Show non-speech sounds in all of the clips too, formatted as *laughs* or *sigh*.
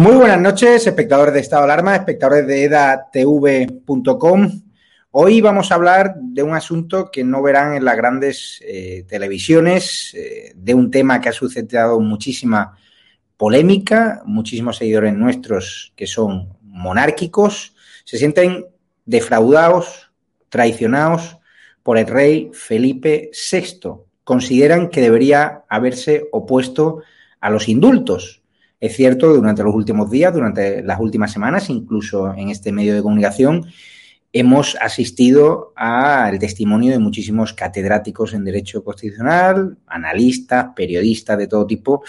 Muy buenas noches, espectadores de Estado de Alarma, espectadores de edatv.com. Hoy vamos a hablar de un asunto que no verán en las grandes eh, televisiones, eh, de un tema que ha suscitado muchísima polémica, muchísimos seguidores nuestros que son monárquicos, se sienten defraudados, traicionados por el rey Felipe VI. Consideran que debería haberse opuesto a los indultos es cierto durante los últimos días, durante las últimas semanas, incluso en este medio de comunicación, hemos asistido al testimonio de muchísimos catedráticos en Derecho Constitucional, analistas, periodistas de todo tipo,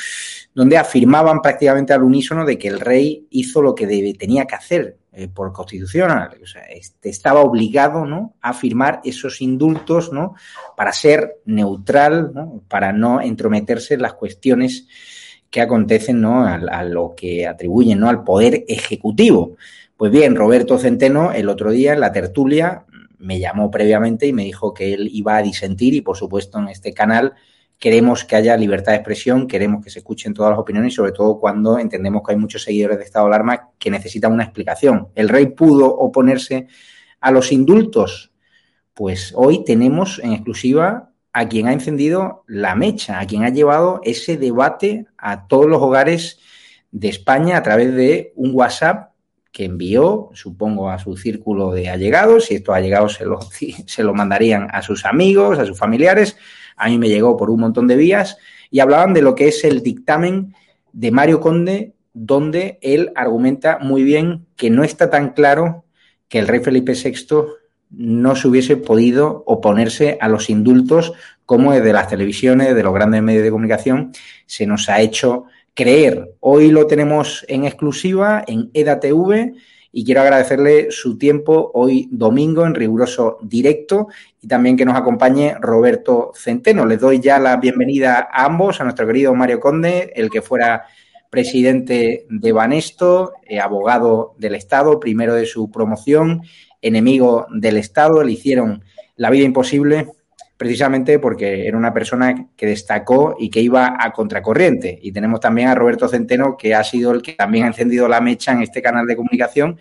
donde afirmaban prácticamente al unísono de que el rey hizo lo que tenía que hacer eh, por constitucional. O sea, este, estaba obligado ¿no? a firmar esos indultos ¿no? para ser neutral, ¿no? para no entrometerse en las cuestiones que acontecen ¿no? a, lo que atribuyen ¿no? al poder ejecutivo. Pues bien, Roberto Centeno el otro día en la tertulia me llamó previamente y me dijo que él iba a disentir y por supuesto en este canal queremos que haya libertad de expresión, queremos que se escuchen todas las opiniones y sobre todo cuando entendemos que hay muchos seguidores de Estado de Alarma que necesitan una explicación. ¿El rey pudo oponerse a los indultos? Pues hoy tenemos en exclusiva a quien ha encendido la mecha, a quien ha llevado ese debate a todos los hogares de España a través de un WhatsApp que envió, supongo, a su círculo de allegados, y estos allegados se lo, *laughs* se lo mandarían a sus amigos, a sus familiares. A mí me llegó por un montón de vías y hablaban de lo que es el dictamen de Mario Conde, donde él argumenta muy bien que no está tan claro que el rey Felipe VI no se hubiese podido oponerse a los indultos como desde las televisiones, de los grandes medios de comunicación, se nos ha hecho creer. Hoy lo tenemos en exclusiva en EDATV y quiero agradecerle su tiempo hoy domingo en riguroso directo y también que nos acompañe Roberto Centeno. Les doy ya la bienvenida a ambos, a nuestro querido Mario Conde, el que fuera presidente de Banesto, eh, abogado del Estado, primero de su promoción enemigo del Estado, le hicieron la vida imposible precisamente porque era una persona que destacó y que iba a contracorriente. Y tenemos también a Roberto Centeno, que ha sido el que también ha encendido la mecha en este canal de comunicación,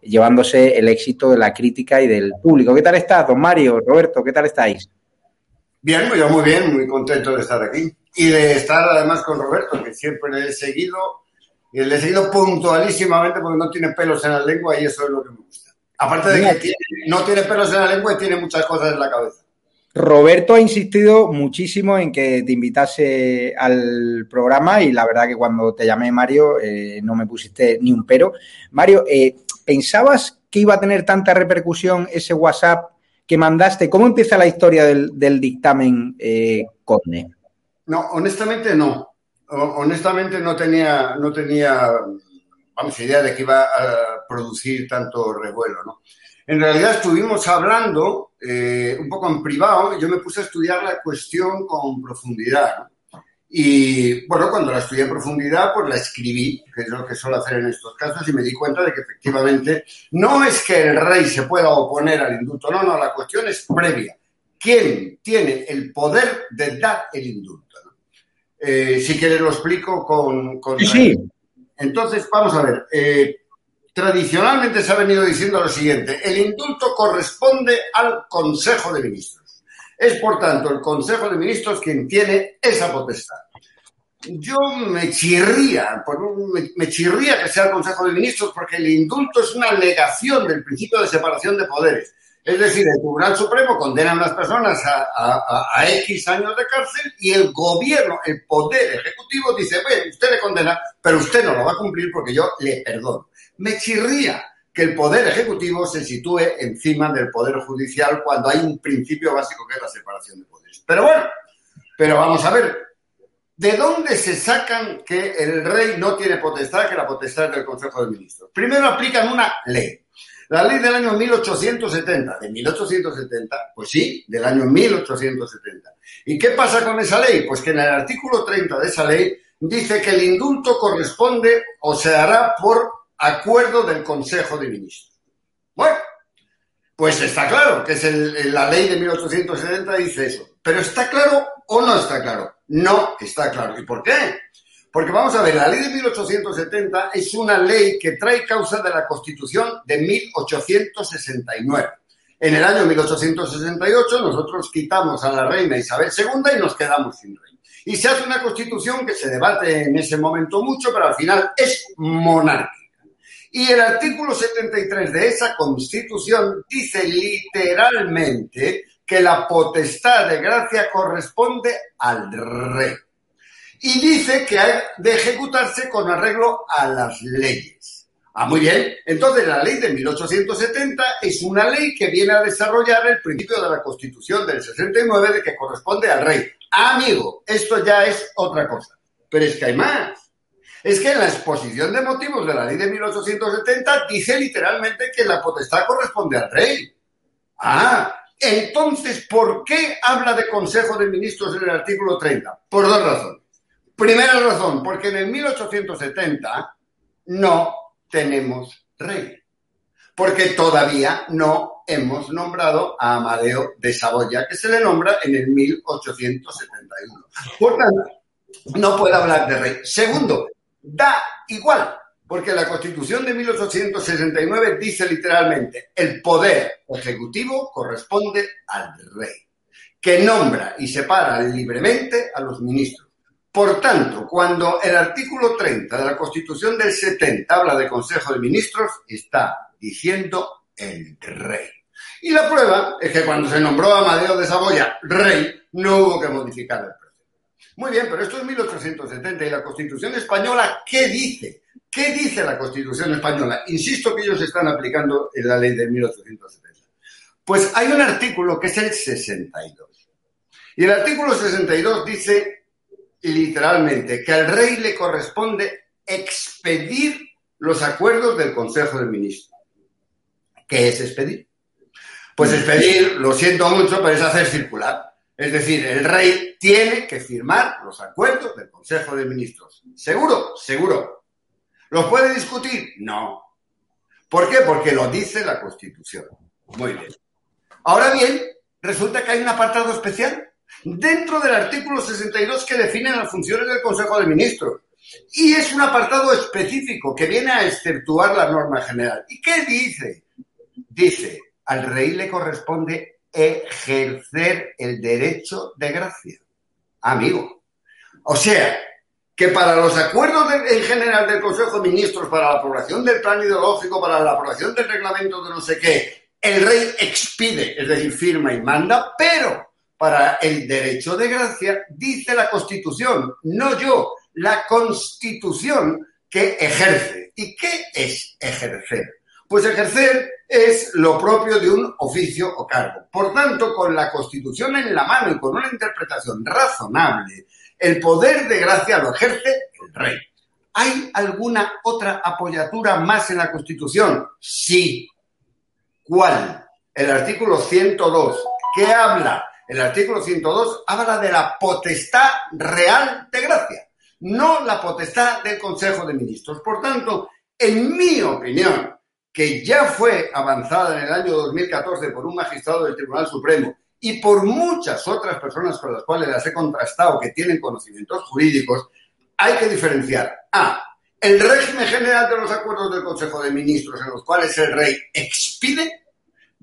llevándose el éxito de la crítica y del público. ¿Qué tal estás, don Mario? Roberto, ¿qué tal estáis? Bien, yo muy bien, muy contento de estar aquí. Y de estar además con Roberto, que siempre le he seguido, y le he seguido puntualísimamente porque no tiene pelos en la lengua y eso es lo que me gusta. Aparte de que no tiene pelos en la lengua y tiene muchas cosas en la cabeza. Roberto ha insistido muchísimo en que te invitase al programa y la verdad que cuando te llamé Mario eh, no me pusiste ni un pero. Mario, eh, ¿pensabas que iba a tener tanta repercusión ese WhatsApp que mandaste? ¿Cómo empieza la historia del, dictamen eh, No, honestamente no. honestamente no tenía, no tenía, vamos, idea de que iba a producir tanto revuelo, ¿no? En realidad estuvimos hablando eh, un poco en privado, yo me puse a estudiar la cuestión con profundidad. Y bueno, cuando la estudié en profundidad, pues la escribí, que es lo que suelo hacer en estos casos, y me di cuenta de que efectivamente no es que el rey se pueda oponer al indulto, no, no, la cuestión es previa. ¿Quién tiene el poder de dar el indulto? Eh, si quieres lo explico con... con sí, Entonces, vamos a ver. Eh, tradicionalmente se ha venido diciendo lo siguiente, el indulto corresponde al Consejo de Ministros. Es, por tanto, el Consejo de Ministros quien tiene esa potestad. Yo me chirría, me chirría que sea el Consejo de Ministros porque el indulto es una negación del principio de separación de poderes. Es decir, el Tribunal Supremo condena a unas personas a, X años de cárcel y el gobierno, el poder ejecutivo dice, bueno, usted le condena, pero usted no lo va a cumplir porque yo le perdono me chirría que el poder ejecutivo se sitúe encima del poder judicial cuando hay un principio básico que es la separación de poderes. Pero bueno, pero vamos a ver, ¿de dónde se sacan que el rey no tiene potestad, que la potestad es del Consejo de Ministros? Primero aplican una ley. La ley del año 1870, de 1870, pues sí, del año 1870. ¿Y qué pasa con esa ley? Pues que en el artículo 30 de esa ley dice que el indulto corresponde o se hará por acuerdo del Consejo de Ministros. Bueno, pues está claro que es la ley de 1870 dice eso. Pero ¿está claro o no está claro? No está claro. ¿Y por qué? Porque vamos a ver, la ley de 1870 es una ley que trae causa de la Constitución de 1869. En el año 1868 nosotros quitamos a la reina Isabel II y nos quedamos sin rey. Y se hace una constitución que se debate en ese momento mucho, pero al final es monárquica. Y el artículo 73 de esa constitución dice literalmente que la potestad de gracia corresponde al rey. Y dice que hay de ejecutarse con arreglo a las leyes. Ah, muy bien. Entonces, la ley de 1870 es una ley que viene a desarrollar el principio de la Constitución del 69 de que corresponde al rey. amigo, esto ya es otra cosa. Pero es que hay más es que en la exposición de motivos de la ley de 1870 dice literalmente que la potestad corresponde al rey. Ah, entonces, ¿por qué habla de Consejo de Ministros en el artículo 30? Por dos razones. Primera razón, porque en el 1870 no tenemos rey. Porque todavía no hemos nombrado a Amadeo de Saboya, que se le nombra en el 1871. Por tanto, no puede hablar de rey. Segundo, da igual, porque la Constitución de 1869 dice literalmente, el poder ejecutivo corresponde al rey, que nombra y separa libremente a los ministros. Por tanto, cuando el artículo 30 de la Constitución del 70 habla de Consejo de Ministros, está diciendo el rey. Y la prueba es que cuando se nombró a Amadeo de Saboya rey, no hubo que modificar el muy bien, pero esto es 1870 y la Constitución española, ¿qué dice? ¿Qué dice la Constitución española? Insisto que ellos están aplicando la ley de 1870. Pues hay un artículo que es el 62. Y el artículo 62 dice literalmente que al rey le corresponde expedir los acuerdos del Consejo de Ministros. ¿Qué es expedir? Pues expedir, lo siento mucho, pero es hacer circular. Es decir, el rey tiene que firmar los acuerdos del Consejo de Ministros. ¿Seguro? Seguro. ¿Los puede discutir? No. ¿Por qué? Porque lo dice la Constitución. Muy bien. Ahora bien, resulta que hay un apartado especial dentro del artículo 62 que define las funciones del Consejo de Ministros. Y es un apartado específico que viene a exceptuar la norma general. ¿Y qué dice? Dice, al rey le corresponde ejercer el derecho de gracia. Amigo. O sea, que para los acuerdos en general del Consejo de Ministros, para la aprobación del plan ideológico, para la aprobación del reglamento de no sé qué, el rey expide, es decir, firma y manda, pero para el derecho de gracia, dice la Constitución, no yo, la Constitución que ejerce. ¿Y qué es ejercer? Pues ejercer es lo propio de un oficio o cargo. Por tanto, con la Constitución en la mano y con una interpretación razonable, el poder de gracia lo ejerce el rey. ¿Hay alguna otra apoyatura más en la Constitución? Sí. ¿Cuál? El artículo 102. ¿Qué habla? El artículo 102 habla de la potestad real de gracia, no la potestad del Consejo de Ministros. Por tanto, en mi opinión, que ya fue avanzada en el año 2014 por un magistrado del Tribunal Supremo y por muchas otras personas con las cuales las he contrastado que tienen conocimientos jurídicos, hay que diferenciar A. El régimen general de los acuerdos del Consejo de Ministros en los cuales el rey expide.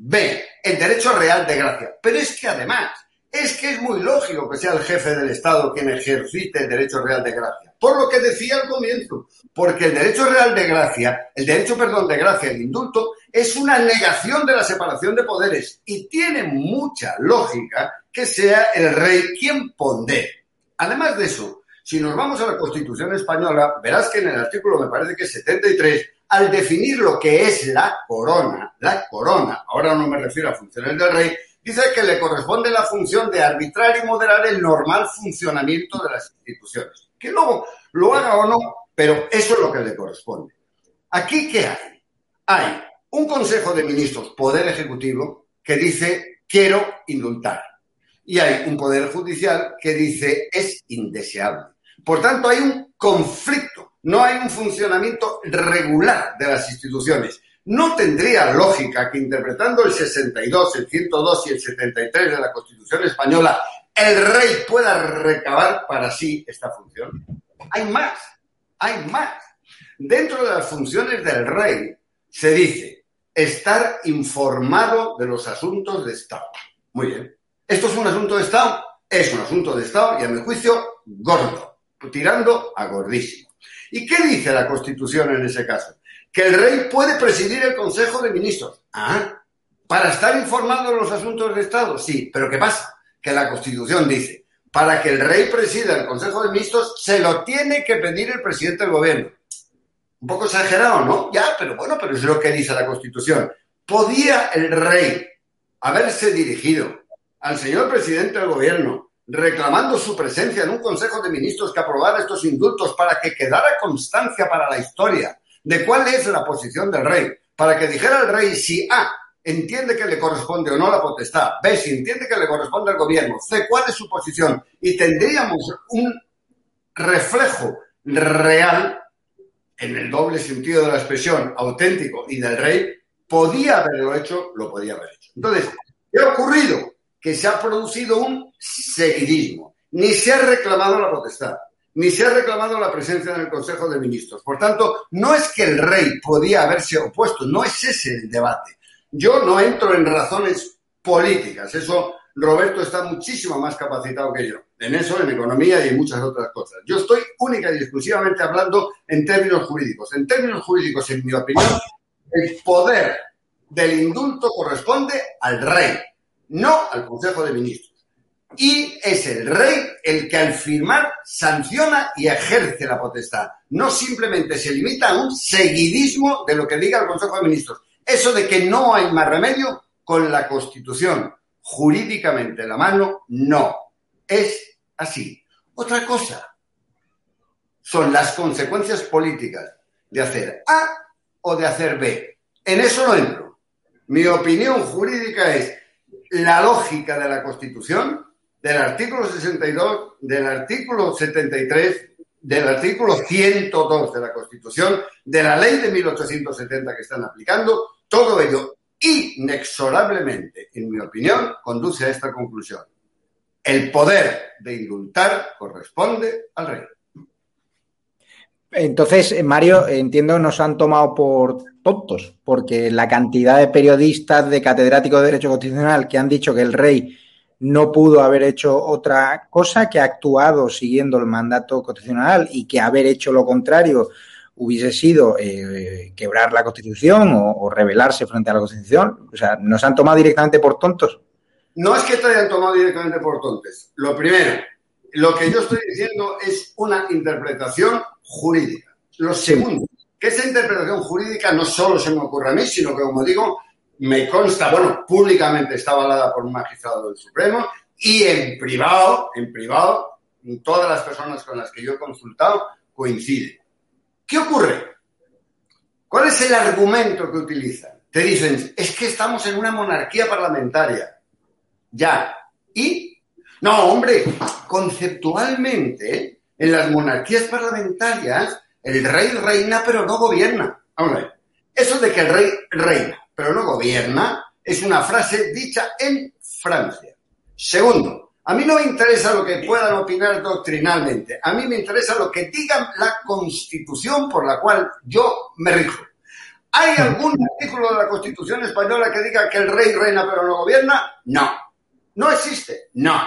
B. El derecho real de gracia. Pero es que además, es que es muy lógico que sea el jefe del Estado quien ejercite el derecho real de gracia. Por lo que decía al comienzo, porque el derecho real de gracia, el derecho, perdón, de gracia, el indulto, es una negación de la separación de poderes y tiene mucha lógica que sea el rey quien pondere. Además de eso, si nos vamos a la Constitución española, verás que en el artículo, me parece que es 73, al definir lo que es la corona, la corona, ahora no me refiero a funciones del rey, dice que le corresponde la función de arbitrar y moderar el normal funcionamiento de las instituciones. Que luego lo haga o no, pero eso es lo que le corresponde. Aquí, ¿qué hay? Hay un Consejo de Ministros, Poder Ejecutivo, que dice quiero indultar. Y hay un Poder Judicial que dice es indeseable. Por tanto, hay un conflicto, no hay un funcionamiento regular de las instituciones. No tendría lógica que interpretando el 62, el 102 y el 73 de la Constitución española, el rey pueda recabar para sí esta función. Hay más, hay más. Dentro de las funciones del rey se dice estar informado de los asuntos de Estado. Muy bien. ¿Esto es un asunto de Estado? Es un asunto de Estado y, a mi juicio, gordo, tirando a gordísimo. ¿Y qué dice la Constitución en ese caso? Que el rey puede presidir el Consejo de Ministros. Ah, ¿para estar informado de los asuntos de Estado? Sí, pero ¿qué pasa? Que la Constitución dice, para que el rey presida el Consejo de Ministros, se lo tiene que pedir el presidente del gobierno. Un poco exagerado, ¿no? Ya, pero bueno, pero es lo que dice la Constitución. ¿Podía el rey haberse dirigido al señor presidente del gobierno reclamando su presencia en un Consejo de Ministros que aprobara estos indultos para que quedara constancia para la historia de cuál es la posición del rey? Para que dijera el rey si A entiende que le corresponde o no la potestad, B si entiende que le corresponde al gobierno, C cuál es su posición y tendríamos un reflejo real en el doble sentido de la expresión auténtico y del rey, podía haberlo hecho, lo podía haber hecho. Entonces, ¿qué ha ocurrido? Que se ha producido un seguidismo. Ni se ha reclamado la potestad, ni se ha reclamado la presencia en el Consejo de Ministros. Por tanto, no es que el rey podía haberse opuesto, no es ese el debate. Yo no entro en razones políticas, eso Roberto está muchísimo más capacitado que yo en eso, en economía y en muchas otras cosas. Yo estoy única y exclusivamente hablando en términos jurídicos. En términos jurídicos, en mi opinión, el poder del indulto corresponde al rey, no al Consejo de Ministros. Y es el rey el que al firmar sanciona y ejerce la potestad. No simplemente se limita a un seguidismo de lo que diga el Consejo de Ministros. Eso de que no hay más remedio con la Constitución jurídicamente la mano, no. Es así. Otra cosa son las consecuencias políticas de hacer A o de hacer B. En eso no entro. Mi opinión jurídica es la lógica de la Constitución, del artículo 62, del artículo 73, del artículo 102 de la Constitución, de la ley de 1870 que están aplicando, todo ello inexorablemente, en mi opinión, conduce a esta conclusión. El poder de indultar corresponde al rey. Entonces, Mario, entiendo nos han tomado por tontos, porque la cantidad de periodistas, de catedráticos de Derecho Constitucional que han dicho que el rey no pudo haber hecho otra cosa que ha actuado siguiendo el mandato constitucional y que haber hecho lo contrario hubiese sido eh, quebrar la Constitución o, o, rebelarse frente a la Constitución. O sea, nos han tomado directamente por tontos. no es que te hayan tomado directamente por tontes. Lo primero, lo que yo estoy diciendo es una interpretación jurídica. Lo segundo, que esa interpretación jurídica no solo se me ocurre a mí, sino que, como digo, me consta, bueno, públicamente está avalada por un magistrado del Supremo y en privado, en privado, todas las personas con las que yo he consultado coinciden. ¿Qué ocurre? ¿Cuál es el argumento que utilizan? Te dicen, es que estamos en una monarquía parlamentaria. Ya. ¿Y? No, hombre, conceptualmente, en las monarquías parlamentarias, el rey reina pero no gobierna. Vamos Eso de que el rey reina pero no gobierna es una frase dicha en Francia. Segundo, a mí no me interesa lo que puedan opinar doctrinalmente, a mí me interesa lo que diga la constitución por la cual yo me rijo. ¿Hay algún artículo de la Constitución española que diga que el rey reina pero no gobierna? No. ¿No existe? No.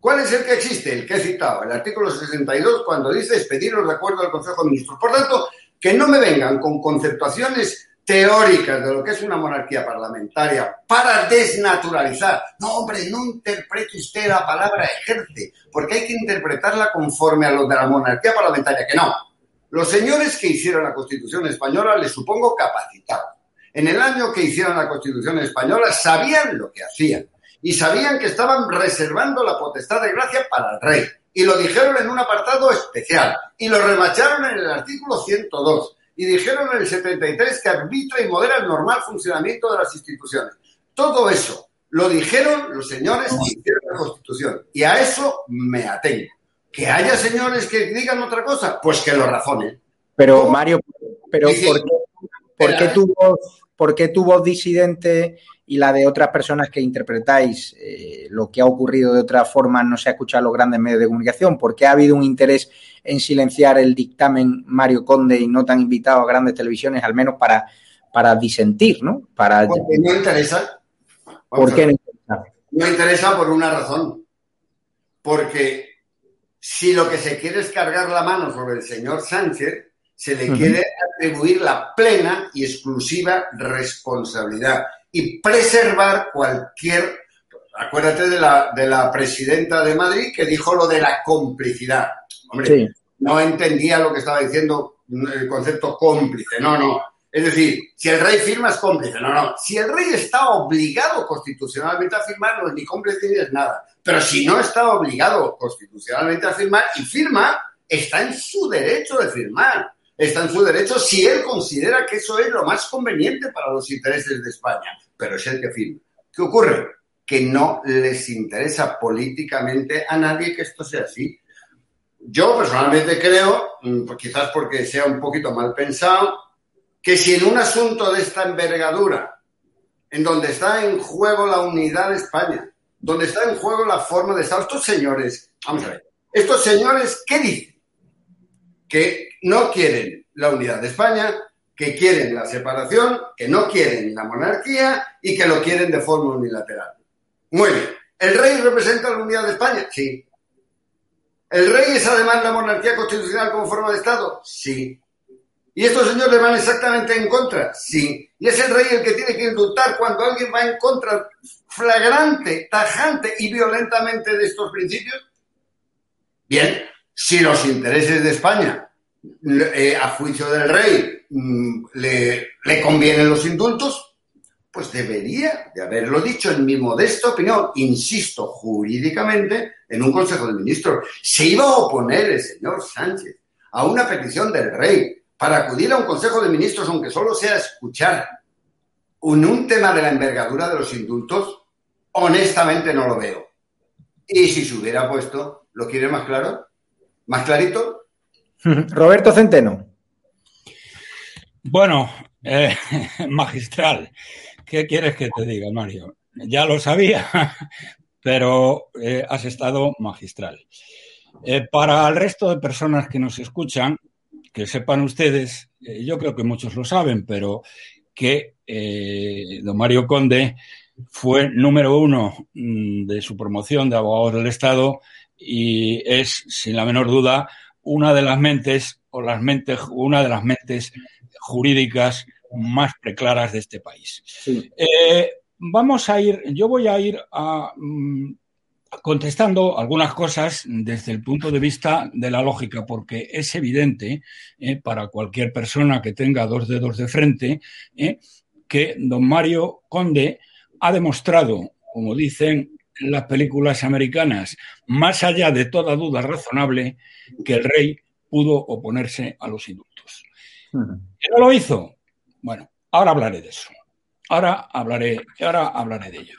¿Cuál es el que existe? El que he citado, el artículo 62, cuando dice expedir los recuerdos del Consejo de Ministros. Por tanto, que no me vengan con conceptuaciones teóricas de lo que es una monarquía parlamentaria para desnaturalizar. No, hombre, no interprete usted la palabra ejerce, porque hay que interpretarla conforme a lo de la monarquía parlamentaria, que no. Los señores que hicieron la Constitución española les supongo capacitados. En el año que hicieron la Constitución española sabían lo que hacían y sabían que estaban reservando la potestad de gracia para el rey. Y lo dijeron en un apartado especial y lo remacharon en el artículo 102 y dijeron en el 73 que arbitra y modera el normal funcionamiento de las instituciones. Todo eso lo dijeron los señores que hicieron la Constitución y a eso me atengo. Que haya señores que digan otra cosa, pues que lo razonen. Pero Mario, pero ¿por qué, tu voz, ¿por qué tu voz disidente y la de otras personas que interpretáis eh, lo que ha ocurrido de otra forma no se ha escuchado en los grandes medios de comunicación? ¿Por qué ha habido un interés en silenciar el dictamen Mario Conde y no te han invitado a grandes televisiones, al menos para, para disentir, ¿no? Para... Porque no interesa. ¿Por qué no interesa? No interesa por una razón. Porque si lo que se quiere es cargar la mano sobre el señor Sánchez, se le quiere atribuir la plena y exclusiva responsabilidad y preservar cualquier... Acuérdate de la, de la presidenta de Madrid que dijo lo de la complicidad. Hombre, no entendía lo que estaba diciendo el concepto cómplice. No, no. Es decir, si el rey firma es cómplice. No, no. Si el rey está obligado constitucionalmente a firmar, no es ni cómplice ni es nada. Pero si no está obligado constitucionalmente a firmar y firma, está en su derecho de firmar está en su derecho si él considera que eso es lo más conveniente para los intereses de España, pero es el que firma. ¿Qué ocurre? Que no les interesa políticamente a nadie que esto sea así. Yo personalmente creo, mm, pues quizás porque sea un poquito mal pensado, que si en un asunto de esta envergadura, en donde está en juego la unidad de España, donde está en juego la forma de Estado, estos señores, vamos a ver, estos señores, ¿qué dicen? Que no quieren la unidad de España, que quieren la separación, que no quieren la monarquía y que lo quieren de forma unilateral. Muy bien. ¿El rey representa la unidad de España? Sí. ¿El rey es además la monarquía constitucional como forma de Estado? Sí. ¿Y estos señores van exactamente en contra? Sí. ¿Y es el rey el que tiene que indultar cuando alguien va en contra flagrante, tajante y violentamente de estos principios? Bien, si los intereses de España eh, a juicio del rey mm, le, convienen los indultos, pues debería de haberlo dicho en mi modesta opinión, insisto, jurídicamente, en un Consejo de Ministros. Se iba a oponer el señor Sánchez a una petición del rey para acudir a un Consejo de Ministros, aunque solo sea escuchar en un tema de la envergadura de los indultos, honestamente no lo veo. Y si se hubiera puesto, ¿lo quiere más claro? ¿Más clarito? *laughs* Roberto Centeno. Bueno, eh, *laughs* magistral. ¿Qué quieres que te diga, Mario? Ya lo sabía, *laughs* pero eh, has estado magistral. Eh, para el resto de personas que nos escuchan, que sepan ustedes, yo creo que muchos lo saben, pero que don Mario Conde fue número uno mm, de su promoción de abogados del Estado y es, sin la menor duda, una de las mentes o las mentes, una de las mentes jurídicas más preclaras de este país. Eh, vamos a ir, yo voy a ir a, mm, contestando algunas cosas desde el punto de vista de la lógica, porque es evidente eh, para cualquier persona que tenga dos dedos de frente eh, que don Mario Conde ha demostrado, como dicen las películas americanas, más allá de toda duda razonable, que el rey pudo oponerse a los indultos. ¿Que no lo hizo? Bueno, ahora hablaré de eso. Ahora hablaré, ahora hablaré de ello.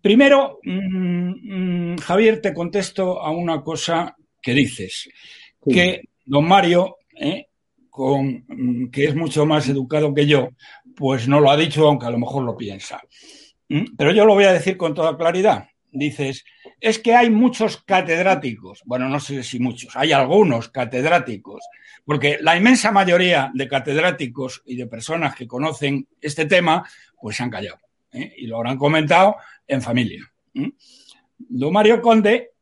Primero, mm, mm, Javier, te contesto a una cosa que dices, que don Mario, eh, con, mm, que es mucho más educado que yo, pues no lo ha dicho, aunque a lo mejor lo piensa. Pero yo lo voy a decir con toda claridad. Dices, es que hay muchos catedráticos. Bueno, no sé si muchos, hay algunos catedráticos, porque la inmensa mayoría de catedráticos y de personas que conocen este tema, pues se han callado. ¿eh? Y lo habrán comentado en familia. Don Mario Conde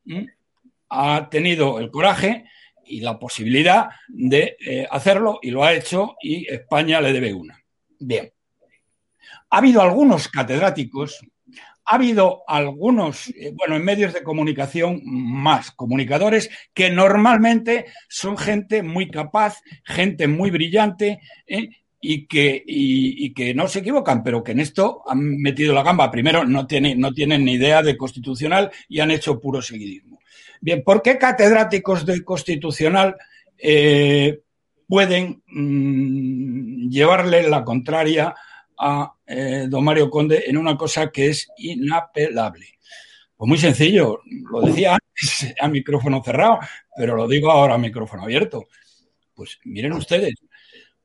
ha tenido el coraje y la posibilidad de eh, hacerlo y lo ha hecho y España le debe una. Bien. Ha habido algunos catedráticos, ha habido algunos, eh, bueno, en medios de comunicación más, comunicadores, que normalmente son gente muy capaz, gente muy brillante, ¿eh? y que, no se equivocan, pero que en esto han metido la gamba. Primero, no tienen, no tienen ni idea de constitucional y han hecho puro seguidismo. Bien, ¿por qué catedráticos de constitucional eh, pueden mm, llevarle la contraria a eh, don Mario Conde en una cosa que es inapelable? Pues muy sencillo, lo decía antes *laughs* a micrófono cerrado, pero lo digo ahora a micrófono abierto. Pues miren ustedes,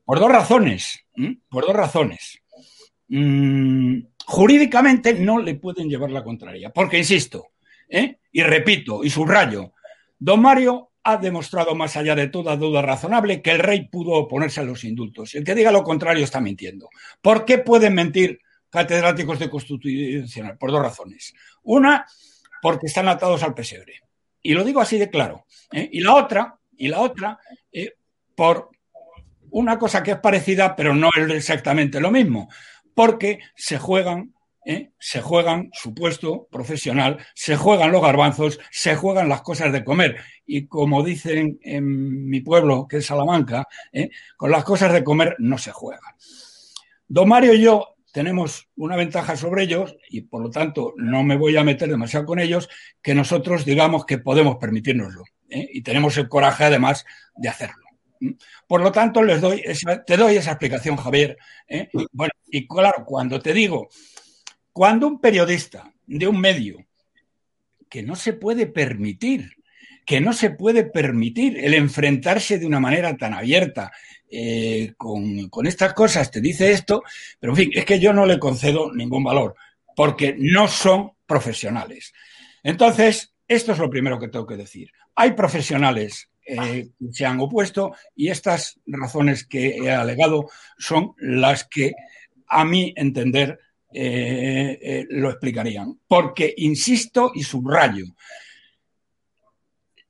por dos razones. Por dos razones. Mm, jurídicamente no le pueden llevar la contraria. Porque, insisto, ¿eh? y repito, y subrayo, don Mario ha demostrado más allá de toda duda razonable que el rey pudo oponerse a los indultos. Y el que diga lo contrario está mintiendo. ¿Por qué pueden mentir catedráticos de constitucional? Por dos razones. Una, porque están atados al pesebre. Y lo digo así de claro. ¿eh? Y la otra, y la otra, eh, por una cosa que es parecida, pero no es exactamente lo mismo, porque se juegan, ¿eh? se juegan su puesto profesional, se juegan los garbanzos, se juegan las cosas de comer. Y como dicen en mi pueblo, que es Salamanca, ¿eh? con las cosas de comer no se juega. Don Mario y yo tenemos una ventaja sobre ellos, y por lo tanto no me voy a meter demasiado con ellos, que nosotros digamos que podemos permitirnoslo. ¿eh? Y tenemos el coraje además de hacerlo. Por lo tanto, les doy te doy esa explicación, Javier. ¿eh? Bueno, y claro, cuando te digo, cuando un periodista de un medio que no se puede permitir, que no se puede permitir el enfrentarse de una manera tan abierta eh, con, estas cosas, te dice esto, pero en fin, es que yo no le concedo ningún valor, porque no son profesionales. Entonces, esto es lo primero que tengo que decir. Hay profesionales eh, se han opuesto y estas razones que he alegado son las que, a mi entender, eh, eh, lo explicarían. Porque, insisto y subrayo,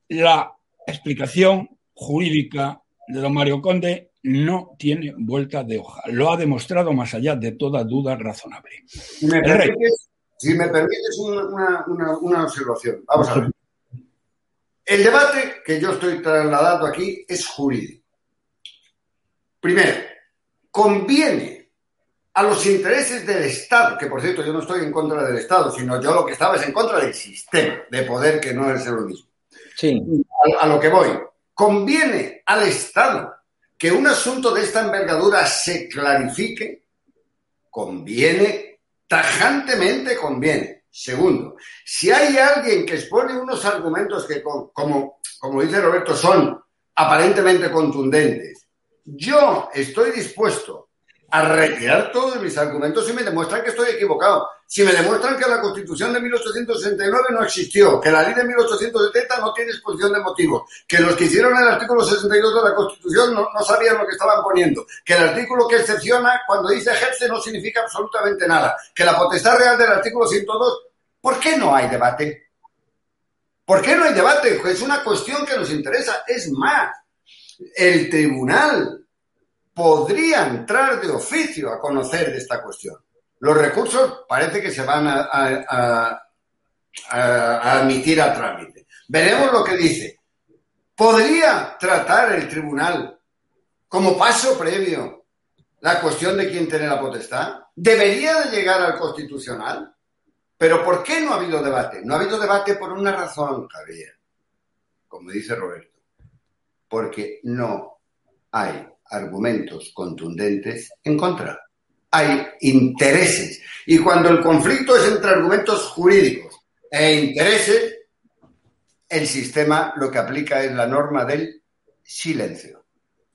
la explicación jurídica de don Mario Conde no tiene vuelta de hoja. Lo ha demostrado más allá de toda duda razonable. Si me permites, una, una, observación. Vamos a ver. El debate que yo estoy trasladando aquí es jurídico. Primero, conviene a los intereses del Estado, que por cierto yo no estoy en contra del Estado, sino yo lo que estaba es en contra del sistema de poder que no es lo mismo. Sí. A, a lo que voy. Conviene al Estado que un asunto de esta envergadura se clarifique. Conviene, tajantemente conviene. Segundo, si hay alguien que expone unos argumentos que, como, como dice Roberto, son aparentemente contundentes, yo estoy dispuesto a retirar todos mis argumentos si me demuestran que estoy equivocado. Si me demuestran que la Constitución de 1869 no existió, que la ley de 1870 no tiene exposición de motivos, que los que hicieron el artículo 62 de la Constitución no, no sabían lo que estaban poniendo, que el artículo que excepciona cuando dice ejerce no significa absolutamente nada, que la potestad real del artículo 102, ¿por qué no hay debate? ¿Por qué no hay debate? Es una cuestión que nos interesa. Es más, el tribunal podría entrar de oficio a conocer de esta cuestión. los recursos parece que se van a, admitir a trámite. Veremos lo que dice. ¿Podría tratar el tribunal como paso previo la cuestión de quién tiene la potestad? ¿Debería de llegar al constitucional? Pero ¿por qué no ha habido debate? No ha habido debate por una razón, Javier, como dice Roberto, porque no hay argumentos contundentes en contra. Hay intereses. Y cuando el conflicto es entre argumentos jurídicos e intereses, el sistema lo que aplica es la norma del silencio.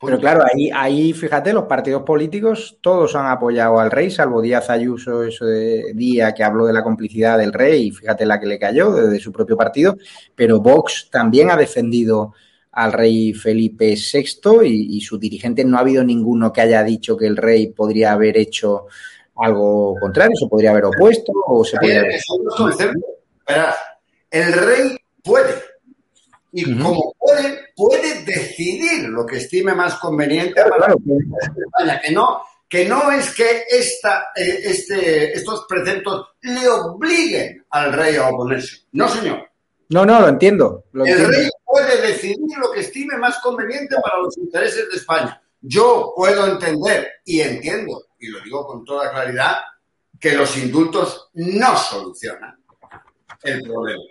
Pero claro, ahí, ahí, fíjate, los partidos políticos todos han apoyado al rey, salvo Díaz Ayuso, eso de día que habló de la complicidad del rey, y fíjate la que le cayó desde su propio partido, pero Vox también ha defendido al rey Felipe VI y, su dirigente no ha habido ninguno que haya dicho que el rey podría haber hecho algo contrario, se podría haber opuesto o se podría El rey puede, y como puede, puede decidir lo que estime más conveniente para España, que no, que no es que esta, eh, este, estos preceptos le obliguen al rey a oponerse. No, señor. No, no, lo entiendo. el rey decidir lo que estime más conveniente para los intereses de España. Yo puedo entender y entiendo, y lo digo con toda claridad, que los indultos no solucionan el problema.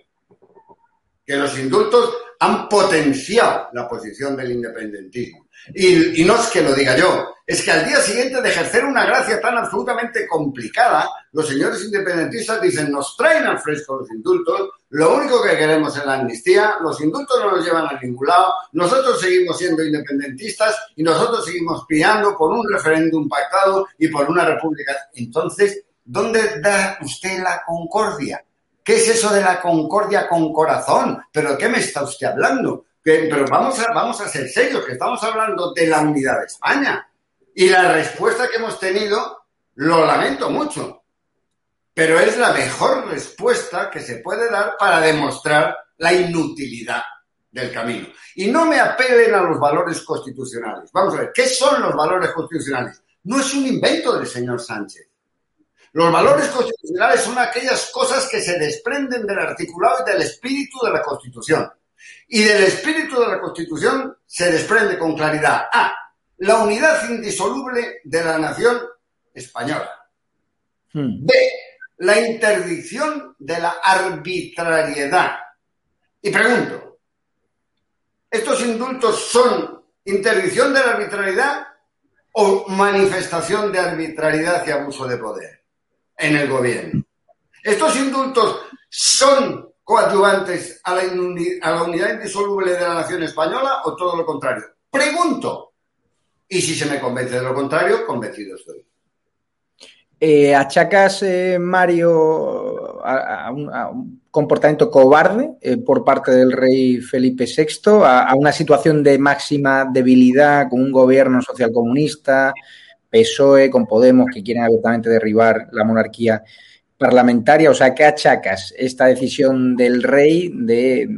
Que los indultos han potenciado la posición del independentismo. Y, no es que lo diga yo, es que al día siguiente de ejercer una gracia tan absolutamente complicada, los señores independentistas dicen, nos traen al fresco los indultos, lo único que queremos es la amnistía, los indultos no nos llevan a ningún lado, nosotros seguimos siendo independentistas y nosotros seguimos pidiendo por un referéndum pactado y por una república. Entonces, ¿dónde da usted la concordia? ¿Qué es eso de la concordia con corazón? ¿Pero qué me está usted hablando? Pero vamos a, vamos a ser serios, que estamos hablando de la unidad de España. Y la respuesta que hemos tenido, lo lamento mucho, pero es la mejor respuesta que se puede dar para demostrar la inutilidad del camino. Y no me apelen a los valores constitucionales. Vamos a ver, ¿qué son los valores constitucionales? No es un invento del señor Sánchez. Los valores constitucionales son aquellas cosas que se desprenden del articulado y del espíritu de la Constitución. Y del espíritu de la Constitución se desprende con claridad A. La unidad indisoluble de la nación española. Hmm. B. La interdicción de la arbitrariedad. Y pregunto, ¿estos indultos son interdicción de la arbitrariedad o manifestación de arbitrariedad y abuso de poder? en el gobierno. ¿Estos indultos son coadyuvantes a la, a la unidad indisoluble de la nación española o todo lo contrario? Pregunto. Y si se me convence de lo contrario, convencido estoy. Eh, ¿Achacas, eh, Mario, a, un, comportamiento cobarde eh, por parte del rey Felipe VI, a, una situación de máxima debilidad con un gobierno socialcomunista, PSOE, con Podemos, que quieren abiertamente derribar la monarquía parlamentaria. O sea, ¿qué achacas esta decisión del rey de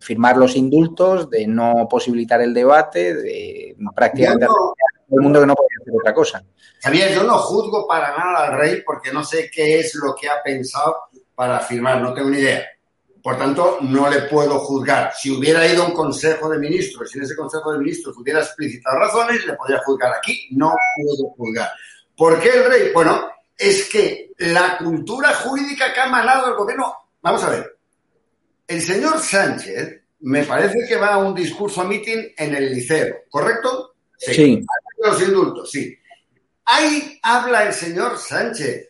firmar los indultos, de no posibilitar el debate, de prácticamente todo el mundo que no puede hacer otra cosa? Javier, yo no juzgo para nada al rey porque no sé qué es lo que ha pensado para firmar, no tengo ni idea. Por tanto, no le puedo juzgar. Si hubiera ido a un consejo de ministros, si en ese consejo de ministros hubiera explicitado razones, le podría juzgar. Aquí no puedo juzgar. ¿Por qué el rey? Bueno, es que la cultura jurídica que ha manado el gobierno. Vamos a ver. El señor Sánchez me parece que va a un discurso a meeting en el liceo, ¿correcto? Sí. sí. Los indultos, sí. Ahí habla el señor Sánchez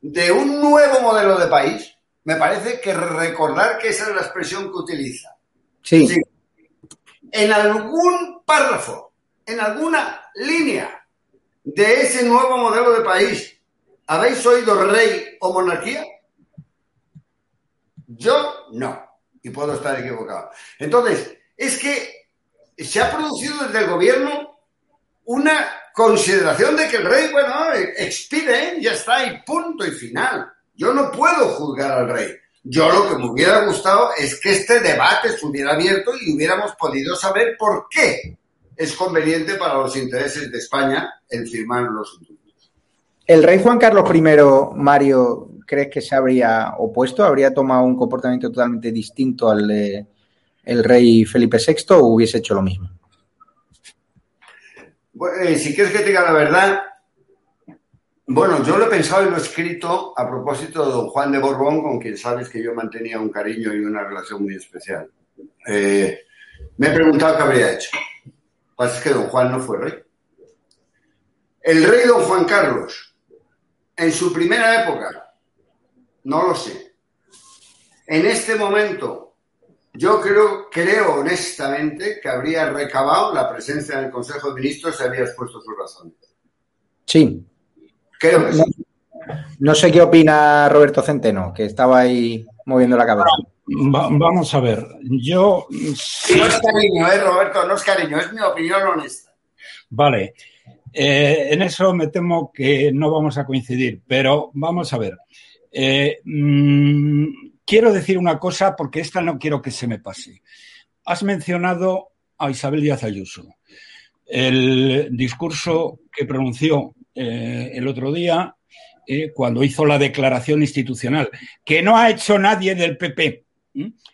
de un nuevo modelo de país me parece que recordar que esa es la expresión que utiliza. Sí. En algún párrafo, en alguna línea de ese nuevo modelo de país, ¿habéis oído rey o monarquía? Yo no, y puedo estar equivocado. Entonces, es que se ha producido desde el gobierno una consideración de que el rey, bueno, expide, ya está, y punto y final. Yo no puedo juzgar al rey. Yo lo que me hubiera gustado es que este debate estuviera abierto y hubiéramos podido saber por qué es conveniente para los intereses de España el firmar los. ¿El rey Juan Carlos I, Mario, crees que se habría opuesto? ¿Habría tomado un comportamiento totalmente distinto al de el rey Felipe VI o hubiese hecho lo mismo? Eh, si quieres que te diga la verdad, bueno, yo lo he pensado y lo he escrito a propósito de don Juan de Borbón, con quien sabes que yo mantenía un cariño y una relación muy especial. Eh, me he preguntado qué habría hecho. Lo que pasa es que don Juan no fue rey. El rey don Juan Carlos en su primera época, no lo sé. En este momento, yo creo, creo honestamente que habría recabado la presencia en el Consejo de Ministros y habría expuesto sus razones. Sí. Creo que no, sí. no sé qué opina Roberto Centeno, que estaba ahí moviendo la cabeza. Va- vamos a ver, yo... No es cariño, eh, Roberto, no es cariño, es mi opinión honesta. Vale, Eh, en eso me temo que no vamos a coincidir, pero vamos a ver. Eh, mm, quiero decir una cosa porque esta no quiero que se me pase. Has mencionado a Isabel Díaz Ayuso. El discurso que pronunció eh, el otro día cuando hizo la declaración institucional, que no ha hecho nadie del PP,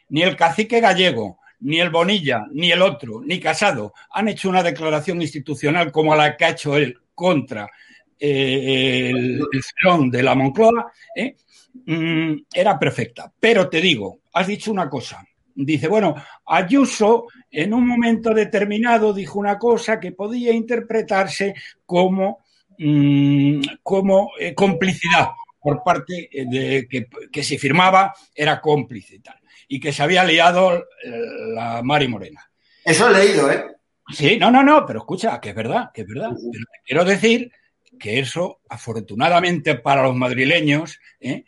ni el cacique gallego, ni el Bonilla, ni el otro, ni Casado, han hecho una declaración institucional como la que ha hecho él contra eh, el, el de la Moncloa, ¿eh? Mm, era perfecta. Pero te digo, has dicho una cosa. Dice, bueno, Ayuso en un momento determinado dijo una cosa que podía interpretarse como, mm, como eh, complicidad por parte de que, que se firmaba, era cómplice y tal y que se había liado eh, la Mari Morena. Eso he leído, ¿eh? Sí, no, no, no, pero escucha, que es verdad, que es verdad. Pero te quiero decir que eso, afortunadamente para los madrileños, ¿eh?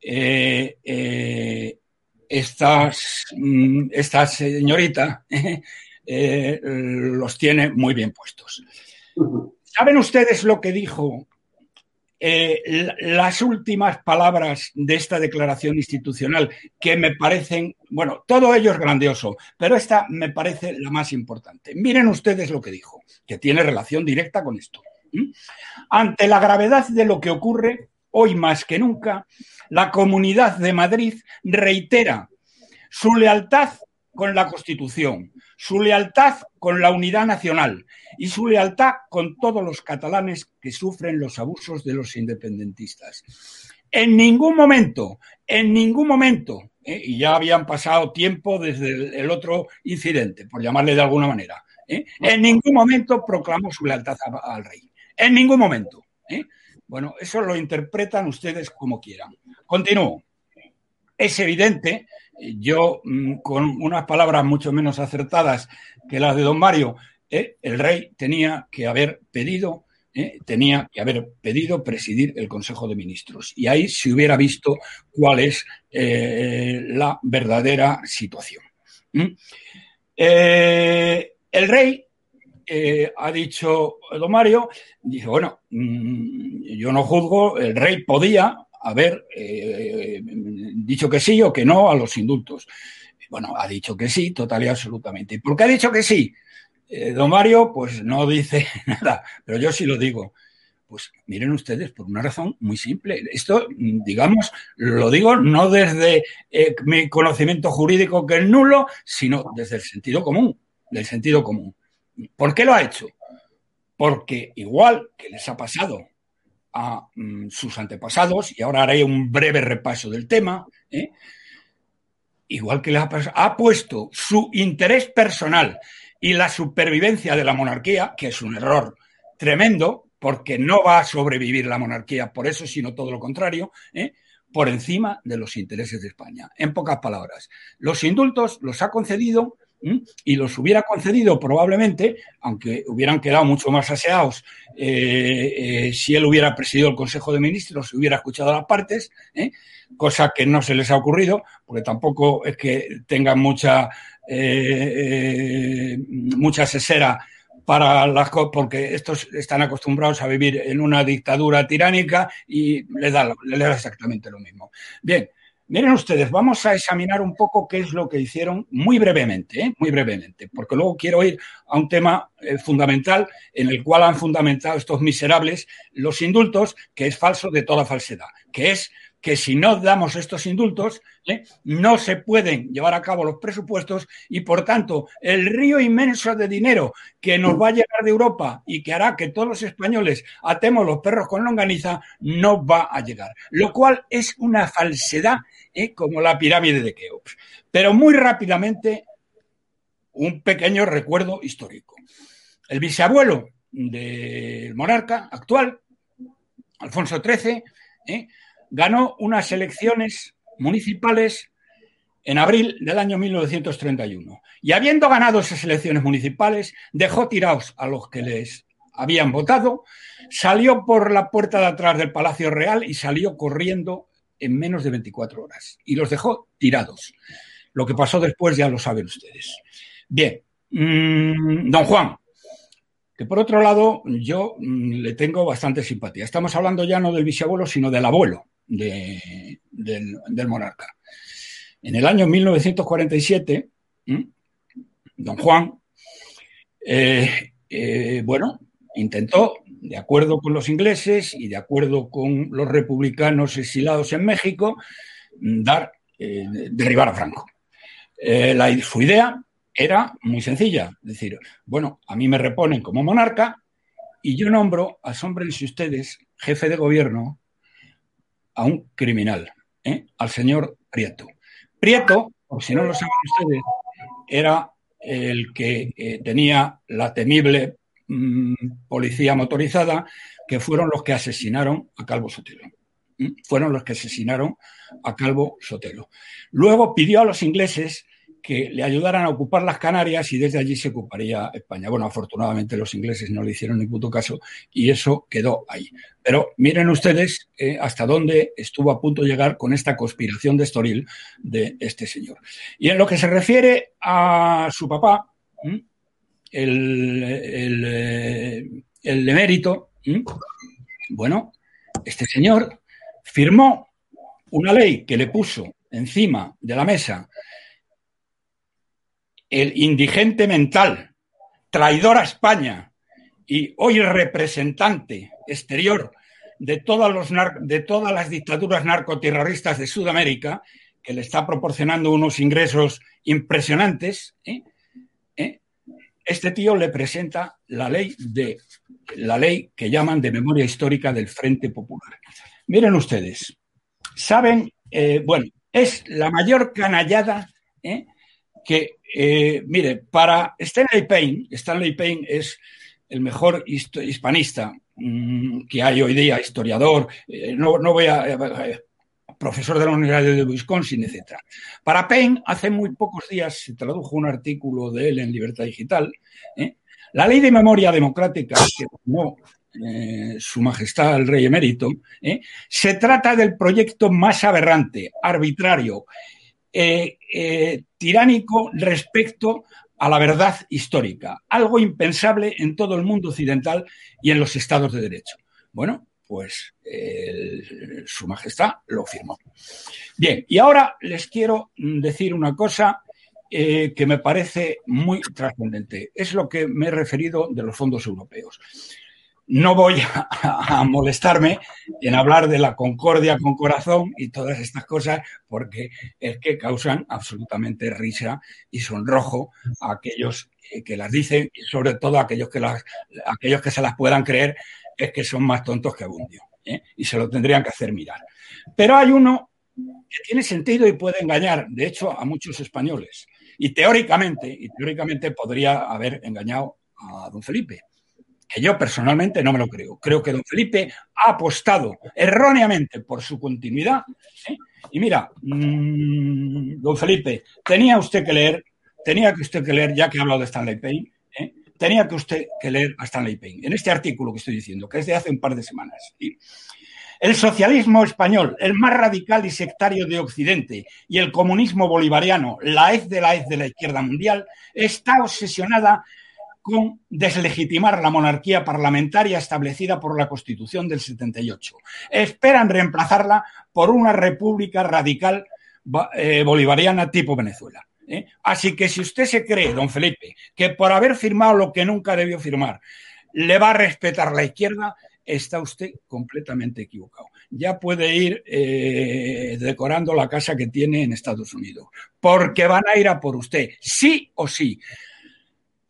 Eh, eh, estas, mm, esta señorita *laughs* los tiene muy bien puestos. ¿Saben ustedes lo que dijo eh, las últimas palabras de esta declaración institucional que me parecen, bueno, todo ello es grandioso, pero esta me parece la más importante. Miren ustedes lo que dijo, que tiene relación directa con esto. Ante la gravedad de lo que ocurre, hoy más que nunca, la Comunidad de Madrid reitera su lealtad con la Constitución, su lealtad con la unidad nacional y su lealtad con todos los catalanes que sufren los abusos de los independentistas. En ningún momento, en ningún momento, ¿eh? y ya habían pasado tiempo desde el, otro incidente, por llamarle de alguna manera, ¿eh? en ningún momento proclamó su lealtad al rey. En ningún momento. ¿eh? Bueno, eso lo interpretan ustedes como quieran. Continúo. Es evidente yo mm, con unas palabras mucho menos acertadas que las de don Mario, eh, el rey tenía que haber pedido, eh, tenía que haber pedido presidir el Consejo de Ministros. Y ahí se hubiera visto cuál es eh, la verdadera situación. ¿Mm? el rey ha dicho don Mario, dice, bueno, mmm, yo no juzgo, el rey podía haber eh, dicho que sí o que no a los indultos. Bueno, ha dicho que sí, total y absolutamente. ¿Y por qué ha dicho que sí? Eh, don Mario, pues no dice *laughs* nada, pero yo sí lo digo. Pues miren ustedes, por una razón muy simple. Esto, digamos, lo digo no desde eh, mi conocimiento jurídico que es nulo, sino desde el sentido común, del sentido común. ¿Por qué lo ha hecho? Porque igual que les ha pasado a mm, sus antepasados, y ahora haré un breve repaso del tema, ¿eh? igual que le ha, ha, puesto su interés personal y la supervivencia de la monarquía, que es un error tremendo, porque no va a sobrevivir la monarquía por eso, sino todo lo contrario, ¿eh? por encima de los intereses de España. En pocas palabras, los indultos los ha concedido y los hubiera concedido probablemente, aunque hubieran quedado mucho más aseados eh, eh, si él hubiera presidido el Consejo de Ministros y hubiera escuchado a las partes, ¿eh? cosa que no se les ha ocurrido, porque tampoco es que tengan mucha, mucha sesera para las porque estos están acostumbrados a vivir en una dictadura tiránica y les da, les da exactamente lo mismo. Bien, Miren ustedes, vamos a examinar un poco qué es lo que hicieron muy brevemente, ¿eh? muy brevemente, porque luego quiero ir a un tema eh, fundamental en el cual han fundamentado estos miserables los indultos, que es falso de toda falsedad, que es que si no damos estos indultos, ¿eh? no se pueden llevar a cabo los presupuestos y, por tanto, el río inmenso de dinero que nos va a llegar de Europa y que hará que todos los españoles atemos los perros con longaniza, no va a llegar. Lo cual es una falsedad ¿eh? como la pirámide de Keops. Pero muy rápidamente, un pequeño recuerdo histórico. El bisabuelo del monarca actual, Alfonso XIII, ¿eh? Ganó unas elecciones municipales en abril del año 1931. Y habiendo ganado esas elecciones municipales, dejó tirados a los que les habían votado, salió por la puerta de atrás del Palacio Real y salió corriendo en menos de 24 horas. Y los dejó tirados. Lo que pasó después ya lo saben ustedes. Bien, mm, don Juan, que por otro lado yo mm, le tengo bastante simpatía. Estamos hablando ya no del bisabuelo, sino del abuelo del, monarca. En el año 1947, don Juan, eh, eh, bueno, intentó, de acuerdo con los ingleses y de acuerdo con los republicanos exilados en México, dar, eh, derribar a Franco. Su idea era muy sencilla, decir, bueno, a mí me reponen como monarca y yo nombro, asómbrense ustedes, jefe de gobierno a un criminal, ¿eh? al señor Prieto. Prieto, por si no lo saben ustedes, era el que eh, tenía la temible mm, policía motorizada, que fueron los que asesinaron a Calvo Sotelo. Fueron los que asesinaron a Calvo Sotelo. Luego pidió a los ingleses que le ayudaran a ocupar las Canarias y desde allí se ocuparía España. Bueno, afortunadamente los ingleses no le hicieron ni puto caso y eso quedó ahí. Pero miren ustedes eh, hasta dónde estuvo a punto de llegar con esta conspiración de Estoril de este señor. Y en lo que se refiere a su papá, el, el, eh, el emérito, bueno, este señor firmó una ley que le puso encima de la mesa el indigente mental, traidor a España y hoy representante exterior de todas, las dictaduras narcoterroristas de Sudamérica, que le está proporcionando unos ingresos impresionantes, ¿eh? ¿Eh? este tío le presenta la ley de la ley que llaman de memoria histórica del Frente Popular. Miren ustedes, saben, eh, bueno, es la mayor canallada que eh, mire, para Stanley Payne, Stanley Payne es el mejor hispanista mm, que hay hoy día, historiador, eh, no, voy a, profesor de la Universidad de Wisconsin, etc. Para Payne, hace muy pocos días se tradujo un artículo de él en Libertad Digital. ¿eh? La ley de memoria democrática que tomó Su Majestad el Rey Emérito, se trata del proyecto más aberrante, arbitrario eh, eh, tiránico respecto a la verdad histórica, algo impensable en todo el mundo occidental y en los estados de derecho. Bueno, pues Su Majestad lo firmó. Bien, y ahora les quiero decir una cosa eh, que me parece muy trascendente. Es lo que me he referido de los fondos europeos no voy a, molestarme en hablar de la concordia con corazón y todas estas cosas, porque es que causan absolutamente risa y sonrojo a aquellos que las dicen y sobre todo a aquellos que, las, aquellos que se las puedan creer, es que son más tontos que abundio ¿eh? y se lo tendrían que hacer mirar. Pero hay uno que tiene sentido y puede engañar, de hecho, a muchos españoles. Y teóricamente, y teóricamente podría haber engañado a don Felipe que yo personalmente no me lo creo. Creo que don Felipe ha apostado erróneamente por su continuidad. ¿eh? Y mira, mm, don Felipe, tenía usted que leer, tenía que usted que leer, ya que ha hablado de Stanley Payne, ¿eh? tenía que usted que leer a Stanley Payne, en este artículo que estoy diciendo, que es de hace un par de semanas. El socialismo español, el más radical y sectario de Occidente, y el comunismo bolivariano, la hez de la hez de la izquierda mundial, está obsesionada con deslegitimar la monarquía parlamentaria establecida por la Constitución del 78. Esperan reemplazarla por una república radical eh, bolivariana tipo Venezuela. ¿eh? Así que si usted se cree, don Felipe, que por haber firmado lo que nunca debió firmar, le va a respetar la izquierda, está usted completamente equivocado. Ya puede ir eh, decorando la casa que tiene en Estados Unidos, porque van a ir a por usted, sí o sí.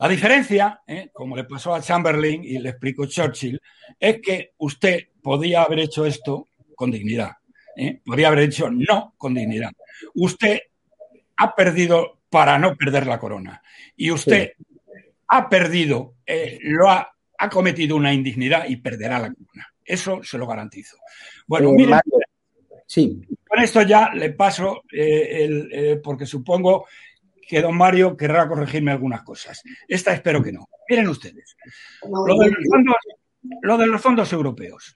La diferencia, ¿eh? como le pasó a Chamberlain y le explicó Churchill, es que usted podía haber hecho esto con dignidad. ¿eh? Podría haber dicho no con dignidad. Usted ha perdido para no perder la corona. Y usted ha perdido, lo ha ha cometido una indignidad y perderá la corona. Eso se lo garantizo. Bueno, eh, sí. con esto ya le paso, eh, el, eh, porque supongo que don Mario querrá corregirme algunas cosas. Esta espero que no. Miren ustedes, lo de los fondos, europeos.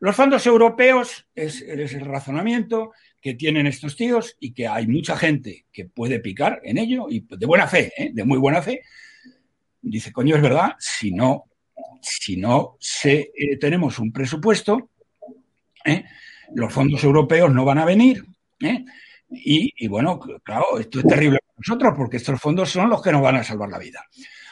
Los fondos europeos es, el razonamiento que tienen estos tíos y que hay mucha gente que puede picar en ello y de buena fe, de muy buena fe. Dice, coño, es verdad, si no si no se, eh, tenemos un presupuesto, ¿eh? los fondos europeos no van a venir. ¿Eh? Y, bueno, claro, esto es terrible para nosotros porque estos fondos son los que nos van a salvar la vida.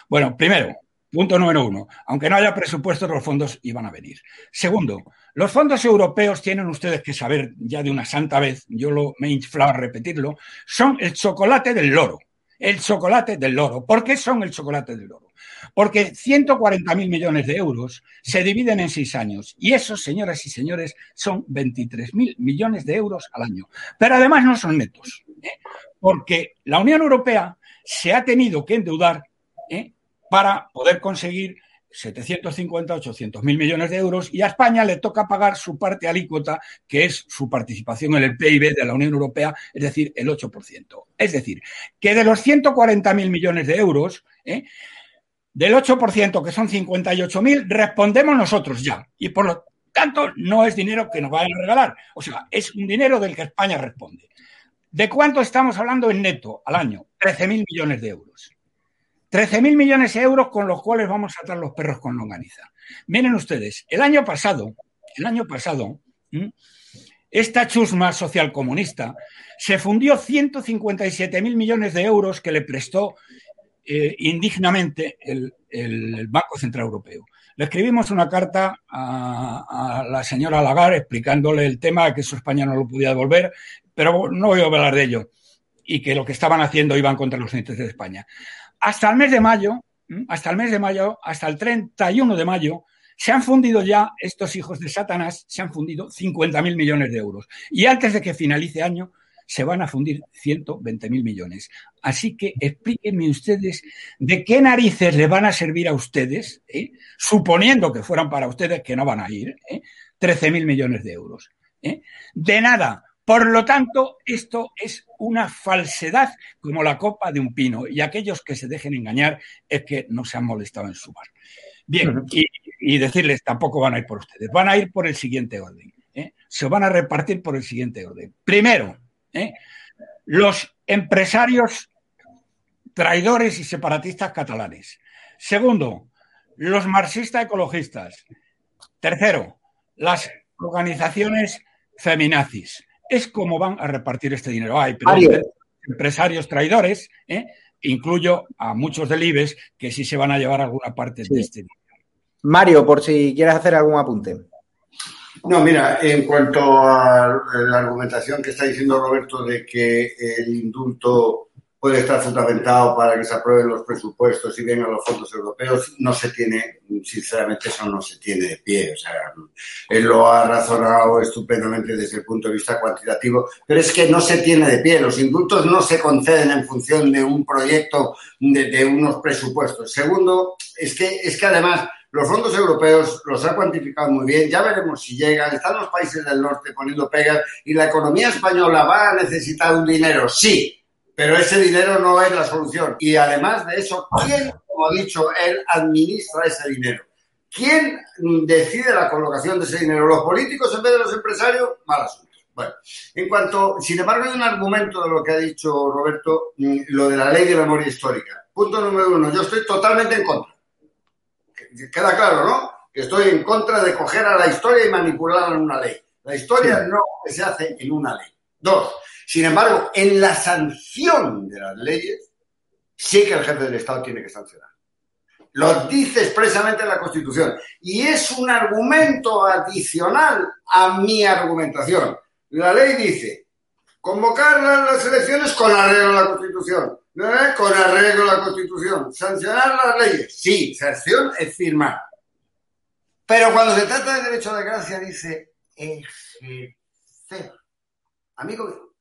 Bueno, primero, punto número uno, aunque no haya presupuesto, los fondos iban a venir. Segundo, los fondos europeos tienen ustedes que saber ya de una santa vez, yo lo, me he inflado a repetirlo, son el chocolate del loro. El chocolate del loro. ¿Por qué son el chocolate del loro? Porque 140.000 millones de euros se dividen en seis años y esos, señoras y señores, son 23.000 millones de euros al año. Pero además no son netos, ¿eh? porque la Unión Europea se ha tenido que endeudar ¿eh? para poder conseguir 750, 800 mil millones de euros y a España le toca pagar su parte alícuota, que es su participación en el PIB de la Unión Europea, es decir, el 8%. Es decir, que de los 140 mil millones de euros, ¿eh? del 8%, que son 58.000, respondemos nosotros ya. Y por lo tanto, no es dinero que nos vayan a regalar. O sea, es un dinero del que España responde. ¿De cuánto estamos hablando en neto al año? 13.000 millones de euros. 13.000 millones de euros con los cuales vamos a atar los perros con longaniza. Miren ustedes, el año pasado, el año pasado, esta chusma social comunista se fundió 157.000 millones de euros que le prestó eh, indignamente el, Banco Central Europeo. Le escribimos una carta a, la señora Lagarde explicándole el tema, que eso España no lo podía devolver, pero no voy a hablar de ello, y que lo que estaban haciendo iban contra los intereses de España. Hasta el mes de mayo, hasta el mes de mayo, hasta el 31 de mayo, se han fundido ya estos hijos de Satanás, se han fundido 50.000 millones de euros. Y antes de que finalice año, se van a fundir 120 mil millones. Así que explíquenme ustedes de qué narices le van a servir a ustedes, eh? suponiendo que fueran para ustedes, que no van a ir, ¿eh? 13 mil millones de euros. ¿eh? De nada. Por lo tanto, esto es una falsedad como la copa de un pino y aquellos que se dejen engañar es que no se han molestado en sumar. Bien, y, y decirles, tampoco van a ir por ustedes, van a ir por el siguiente orden. ¿eh? Se van a repartir por el siguiente orden. Primero, ¿eh? los empresarios traidores y separatistas catalanes. Segundo, los marxistas ecologistas. Tercero, las organizaciones feminazis. Es como van a repartir este dinero. Hay empresarios traidores, ¿eh? incluyo a muchos del IBEX que sí se van a llevar alguna parte de este dinero. Mario, por si quieres hacer algún apunte. No, mira, en cuanto a la argumentación que está diciendo Roberto de que el indulto puede estar fundamentado para que se aprueben los presupuestos y vengan los fondos europeos, no se tiene, sinceramente, eso no se tiene de pie. O sea, él lo ha razonado estupendamente desde el punto de vista cuantitativo, pero es que no se tiene de pie. Los indultos no se conceden en función de un proyecto, de, de unos presupuestos. Segundo, es que, es que además los fondos europeos los ha cuantificado muy bien, ya veremos si llegan. Están los países del norte poniendo pegas y la economía española va a necesitar un dinero, sí, pero ese dinero no es la solución. Y además de eso, ¿quién, como ha dicho él, administra ese dinero? ¿Quién decide la colocación de ese dinero? ¿Los políticos en vez de los empresarios? Mal asunto. Bueno, en cuanto, sin embargo, hay un argumento de lo que ha dicho Roberto, mm, lo de la ley de memoria histórica. Punto número uno, yo estoy totalmente en contra queda claro, ¿no? Que estoy en contra de coger a la historia y manipularla en una ley. La historia no se hace en una ley. Dos, Sin embargo, en la sanción de las leyes, sí que el jefe del Estado tiene que sancionar. Lo dice expresamente en la Constitución. Y es un argumento adicional a mi argumentación. La ley dice, convocar las elecciones con arreglo a la Constitución. Con arreglo a la Constitución. Sancionar las leyes. Sí, sanción es firmar. Pero cuando se trata de derecho de gracia dice ejercer. Amigo mío.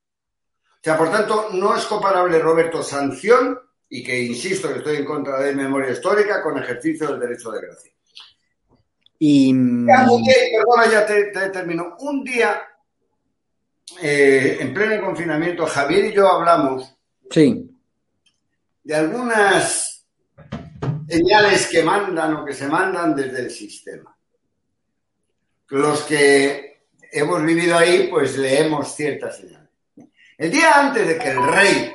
Sea, por tanto, no es comparable, Roberto, sanción y que insisto que estoy en contra de memoria histórica con ejercicio del derecho de gracia. Y. perdona, ya te, termino. Un día, eh, en pleno confinamiento, Javier y yo hablamos. Sí. De algunas señales que mandan o que se mandan desde el sistema. Los que hemos vivido ahí, pues leemos ciertas señales. El día antes de que el rey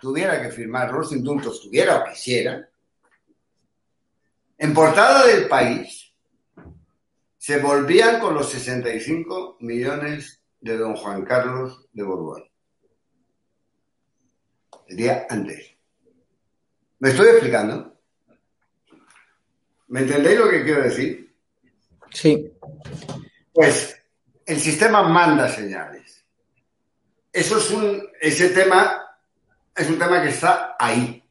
tuviera que firmar los indultos, tuviera o quisiera, en portada del país se volvían con los 65 millones de don Juan Carlos de Borbón. El día antes. ¿Me estoy explicando? ¿Me entendéis lo que quiero decir? Sí. Pues el sistema manda señales. Eso es un, ese tema es un tema que está ahí.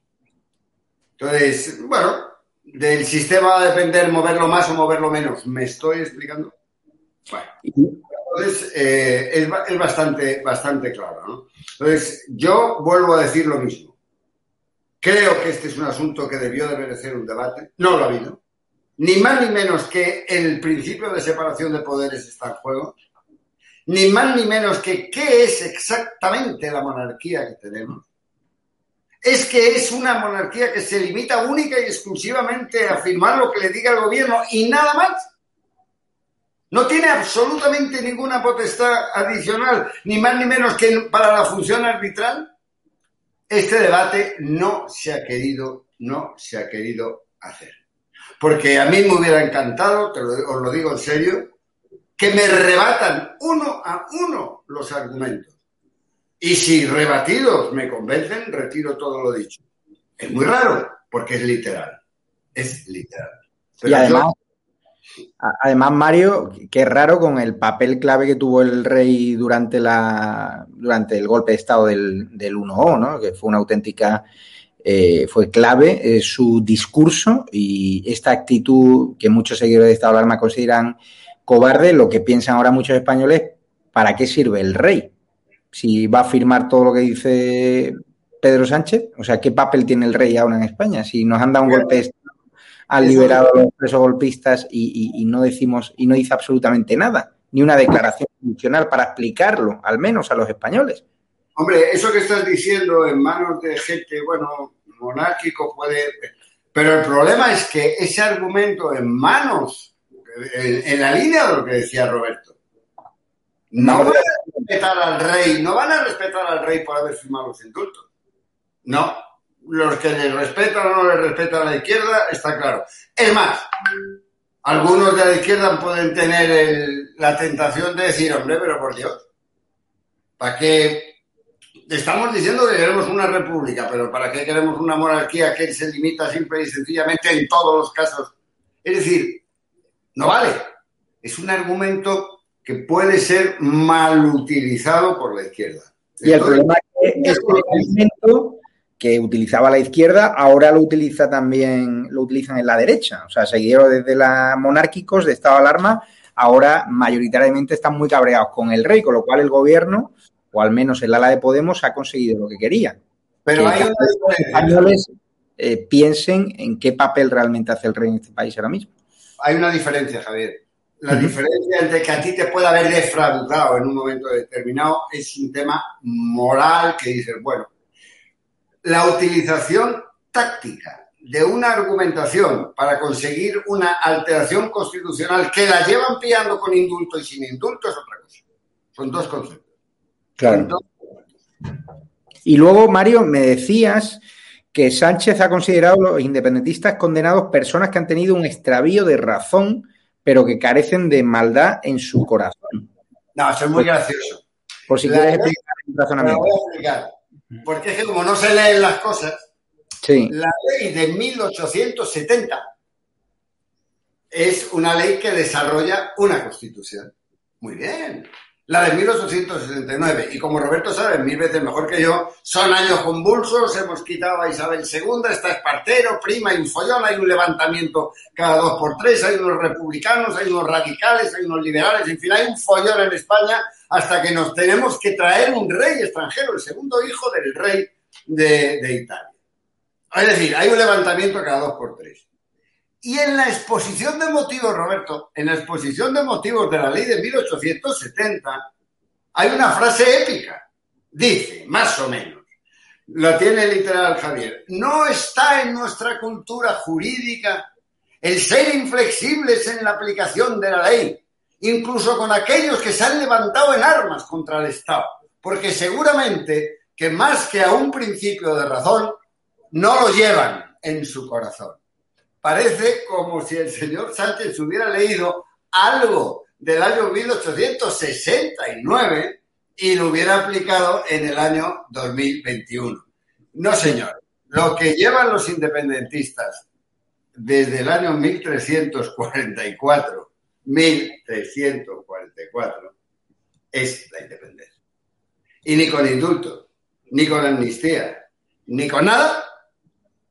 Entonces, bueno, del sistema va a depender moverlo más o moverlo menos. ¿Me estoy explicando? Bueno, entonces eh, es, bastante, bastante claro, ¿no? Entonces, yo vuelvo a decir lo mismo. Creo que este es un asunto que debió de merecer un debate. No lo ha habido. Ni más ni menos que el principio de separación de poderes está en juego. Ni más ni menos que qué es exactamente la monarquía que tenemos es que es una monarquía que se limita única y exclusivamente a firmar lo que le diga el gobierno y nada más. No tiene absolutamente ninguna potestad adicional, ni más ni menos que para la función arbitral. Este debate no se ha querido, no se ha querido hacer. Porque a mí me hubiera encantado, os lo digo en serio, que me rebatan uno a uno los argumentos. Y si rebatidos me convencen, retiro todo lo dicho. Es muy raro, porque es literal. Es literal. y además, además, Mario, qué raro con el papel clave que tuvo el rey durante, la, durante el golpe de Estado del, del 1O, ¿no? que fue una auténtica... Eh, fue clave eh, su discurso y esta actitud que muchos seguidores de Estado de Alarma consideran cobarde, lo que piensan ahora muchos españoles, ¿para qué sirve el rey? si va a firmar todo lo que dice Pedro Sánchez. O sea, ¿qué papel tiene el rey ahora en España? Si nos han dado un golpe han liberado a los presos golpistas y, no decimos, y no dice absolutamente nada, ni una declaración funcional para explicarlo, al menos a los españoles. Hombre, eso que estás diciendo en manos de gente, bueno, monárquico puede. Pero el problema es que ese argumento en manos, en la línea de lo que decía Roberto, no van a respetar al rey, no van a respetar al rey por haber firmado los indultos. No, los que le respetan o no le respetan a la izquierda, está claro. Es más, algunos de la izquierda pueden tener la tentación de decir, hombre, pero por Dios, ¿para qué? Estamos diciendo que queremos una república, pero ¿para qué queremos una monarquía que se limita simple y sencillamente en todos los casos? Es decir, no vale. Es un argumento que puede ser mal utilizado por la izquierda. Y el problema es que este argumento que utilizaba la izquierda ahora lo utiliza también, lo utilizan en la derecha. O sea, seguidores desde la monárquicos de estado de alarma, ahora mayoritariamente están muy cabreados con el rey, con lo cual el gobierno, o al menos el ala de Podemos, ha conseguido lo que quería. Pero hay los españoles eh, piensen en qué papel realmente hace el rey en este país ahora mismo. Hay una diferencia, Javier. La diferencia entre que a ti te pueda haber defraudado en un momento determinado es un tema moral que dices, bueno, la utilización táctica de una argumentación para conseguir una alteración constitucional que la llevan pillando con indulto y sin indulto es otra cosa. Son dos conceptos. Claro. Y luego, Mario, me decías que Sánchez ha considerado a los independentistas condenados personas que han tenido un extravío de razón pero que carecen de maldad en su corazón. No, eso es muy gracioso. Por si quieres explicar el razonamiento. voy a explicar. Porque es que como no se leen las cosas, sí. la ley de 1870 es una ley que desarrolla una constitución. Muy bien. La de 1869. Y como Roberto sabe mil veces mejor que yo, son años convulsos, hemos quitado a Isabel II, está Espartero, prima, y un follón, hay un levantamiento cada dos por tres, hay unos republicanos, hay unos radicales, hay unos liberales, en fin, hay un follón en España hasta que nos tenemos que traer un rey extranjero, el segundo hijo del rey de, de Italia. Es decir, hay un levantamiento cada dos por tres. Y en la exposición de motivos, Roberto, en la exposición de motivos de la ley de 1870, hay una frase épica. Dice, más o menos, lo tiene literal Javier, no está en nuestra cultura jurídica el ser inflexibles en la aplicación de la ley, incluso con aquellos que se han levantado en armas contra el Estado, porque seguramente que más que a un principio de razón, no lo llevan en su corazón parece como si el señor Sánchez hubiera leído algo del año 1869 y lo hubiera aplicado en el año 2021. No, señor. Lo que llevan los independentistas desde el año 1344, 1344, es la independencia. Y ni con indulto, ni con amnistía, ni con nada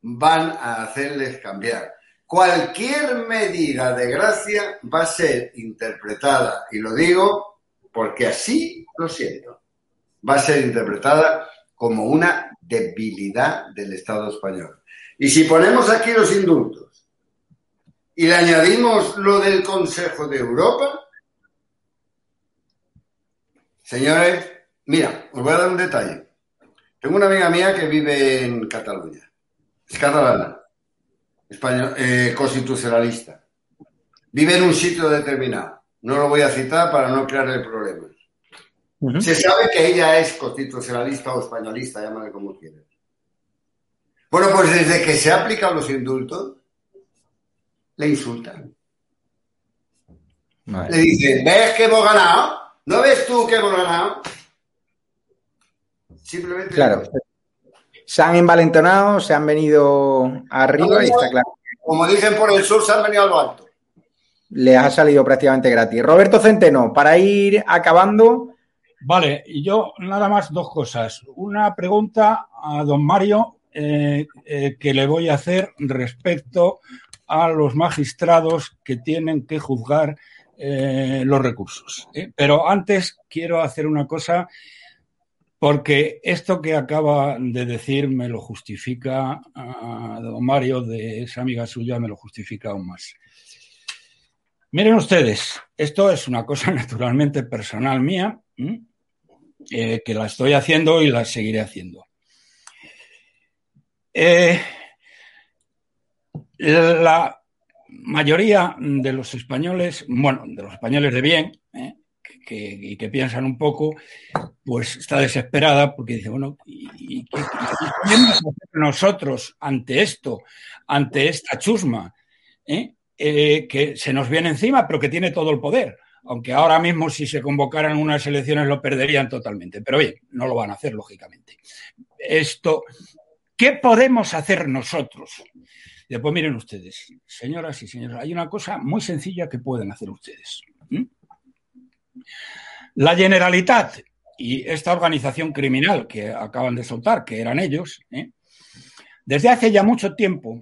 van a hacerles cambiar cualquier medida de gracia va a ser interpretada, y lo digo porque así lo siento, va a ser interpretada como una debilidad del Estado español. Y si ponemos aquí los indultos y le añadimos lo del Consejo de Europa, señores, mira, os voy a dar un detalle. Tengo una amiga mía que vive en Cataluña, es catalana español, eh, constitucionalista. Vive en un sitio determinado. No lo voy a citar para no crearle problemas. Se sabe que ella es constitucionalista o españolista, llámale como quieras. Bueno, pues desde que se aplican los indultos, le insultan. Le dicen, ¿ves que hemos ganado? ¿No ves tú que hemos ganado? Simplemente. Claro se han envalentonado, se han venido arriba y está claro. Como dicen por el sur, se han venido a lo alto. Les ha salido prácticamente gratis. Roberto Centeno, para ir acabando. Vale, y yo nada más dos cosas. Una pregunta a don Mario eh, eh, que le voy a hacer respecto a los magistrados que tienen que juzgar eh, los recursos. Pero antes quiero hacer una cosa porque esto que acaba de decir me lo justifica a don Mario, de esa amiga suya, me lo justifica aún más. Miren ustedes, esto es una cosa *laughs* naturalmente personal mía, eh, que la estoy haciendo y la seguiré haciendo. Eh, la mayoría de los españoles, bueno, de los españoles de bien, eh, y que piensan un poco, pues está desesperada porque dice, bueno, ¿y, qué, podemos hacer nosotros ante esto, ante esta chusma, eh? Eh, que se nos viene encima, pero que tiene todo el poder? Aunque ahora mismo si se convocaran unas elecciones lo perderían totalmente. Pero bien, no lo van a hacer, lógicamente. Esto, ¿qué podemos hacer nosotros? Después miren ustedes, señoras y señores, hay una cosa muy sencilla que pueden hacer ustedes. La Generalitat y esta organización criminal que acaban de soltar, que eran ellos, ¿eh? desde hace ya mucho tiempo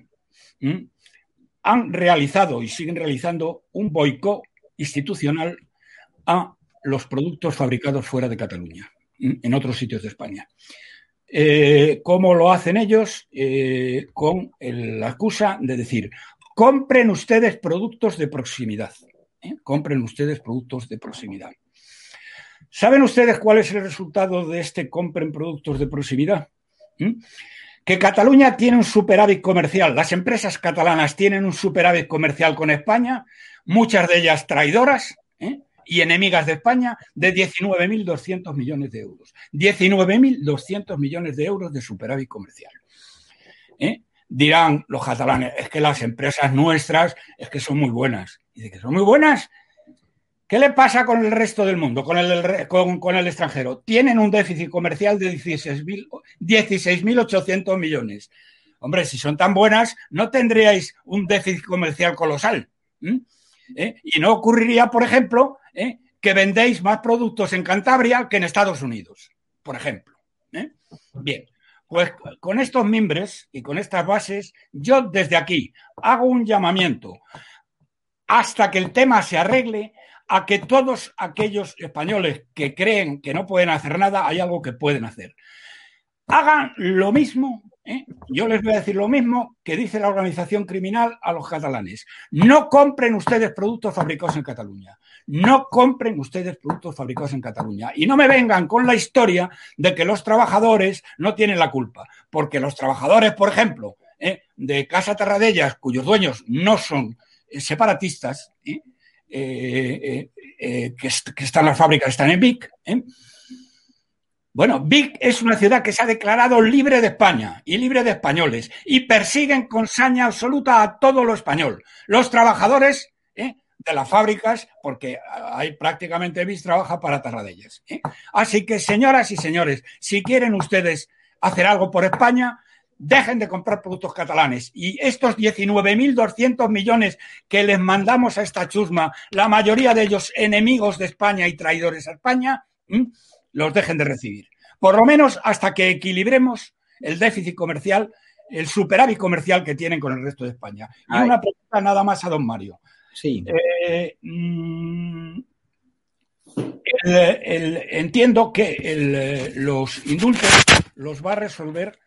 han realizado y siguen realizando un boicot institucional a los productos fabricados fuera de Cataluña, en otros sitios de España. Eh, ¿Cómo lo hacen ellos? Eh, con la excusa de decir, compren ustedes productos de proximidad. Compren ustedes productos de proximidad. ¿Saben ustedes cuál es el resultado de este compren productos de proximidad? ¿Mm? Que Cataluña tiene un superávit comercial, las empresas catalanas tienen un superávit comercial con España, muchas de ellas traidoras ¿eh? y enemigas de España, de 19.200 millones de euros. 19.200 millones de euros de superávit comercial. ¿eh? Dirán los catalanes, es que las empresas nuestras es que son muy buenas. Dice que son muy buenas ¿Qué le pasa con el resto del mundo, con el, con, el extranjero? Tienen un déficit comercial de 16.800 millones. Hombre, si son tan buenas, no tendríais un déficit comercial colosal. ¿Eh? Y no ocurriría, por ejemplo, ¿eh? que vendéis más productos en Cantabria que en Estados Unidos, por ejemplo. ¿eh? Bien, pues con estos mimbres y con estas bases, yo desde aquí hago un llamamiento hasta que el tema se arregle a que todos aquellos españoles que creen que no pueden hacer nada, hay algo que pueden hacer. Hagan lo mismo, ¿eh? yo les voy a decir lo mismo que dice la organización criminal a los catalanes. No compren ustedes productos fabricados en Cataluña. No compren ustedes productos fabricados en Cataluña. Y no me vengan con la historia de que los trabajadores no tienen la culpa. Porque los trabajadores, por ejemplo, ¿eh? de Casa Terradellas, cuyos dueños no son separatistas, ¿eh? Eh, eh, que, están las fábricas, están en Vic. Bueno, Vic es una ciudad que se ha declarado libre de España y libre de españoles y persiguen con saña absoluta a todo lo español. Los trabajadores de las fábricas, porque hay prácticamente Vic trabaja para Tarradellas. Así que, señoras y señores, si quieren ustedes hacer algo por España, dejen de comprar productos catalanes. Y estos 19.200 millones que les mandamos a esta chusma, la mayoría de ellos enemigos de España y traidores a España, los dejen de recibir. Por lo menos hasta que equilibremos el déficit comercial, el superávit comercial que tienen con el resto de España. Y una pregunta nada más a don Mario. Sí. Eh, mm, entiendo que los indultos los va a resolver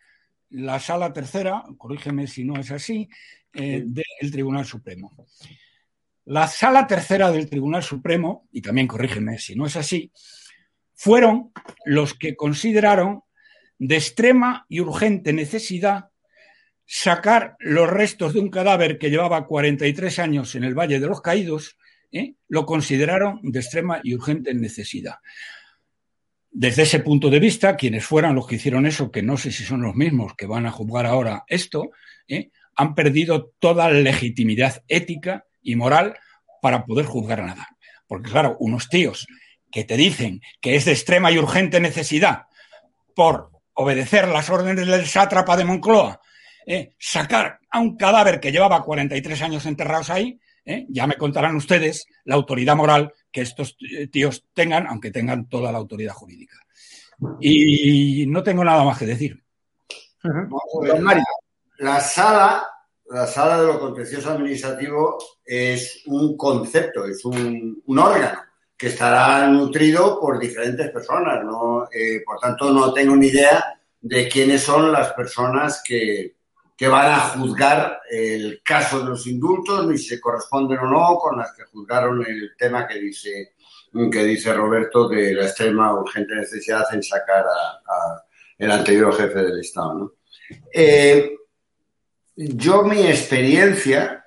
la sala tercera, corrígeme si no es así, eh, del Tribunal Supremo. La sala tercera del Tribunal Supremo, y también corrígeme si no es así, fueron los que consideraron de extrema y urgente necesidad sacar los restos de un cadáver que llevaba 43 años en el Valle de los Caídos, ¿eh? lo consideraron de extrema y urgente necesidad. Desde ese punto de vista, quienes fueran los que hicieron eso, que no sé si son los mismos que van a juzgar ahora esto, ¿eh? han perdido toda legitimidad ética y moral para poder juzgar nada. Porque claro, unos tíos que te dicen que es de extrema y urgente necesidad por obedecer las órdenes del sátrapa de Moncloa, ¿eh? sacar a un cadáver que llevaba 43 años enterrados ahí, ¿eh? ya me contarán ustedes la autoridad moral que estos tíos tengan, aunque tengan toda la autoridad jurídica. Y no tengo nada más que decir. La sala, la sala de lo contencioso administrativo es un concepto, es un, órgano que estará nutrido por diferentes personas. ¿no? Eh, por tanto, no tengo ni idea de quiénes son las personas que, que van a juzgar el caso de los indultos, ni si se corresponden o no con las que juzgaron el tema que dice, que dice Roberto de la extrema urgente necesidad en sacar a, el anterior jefe del Estado. Eh, yo mi experiencia,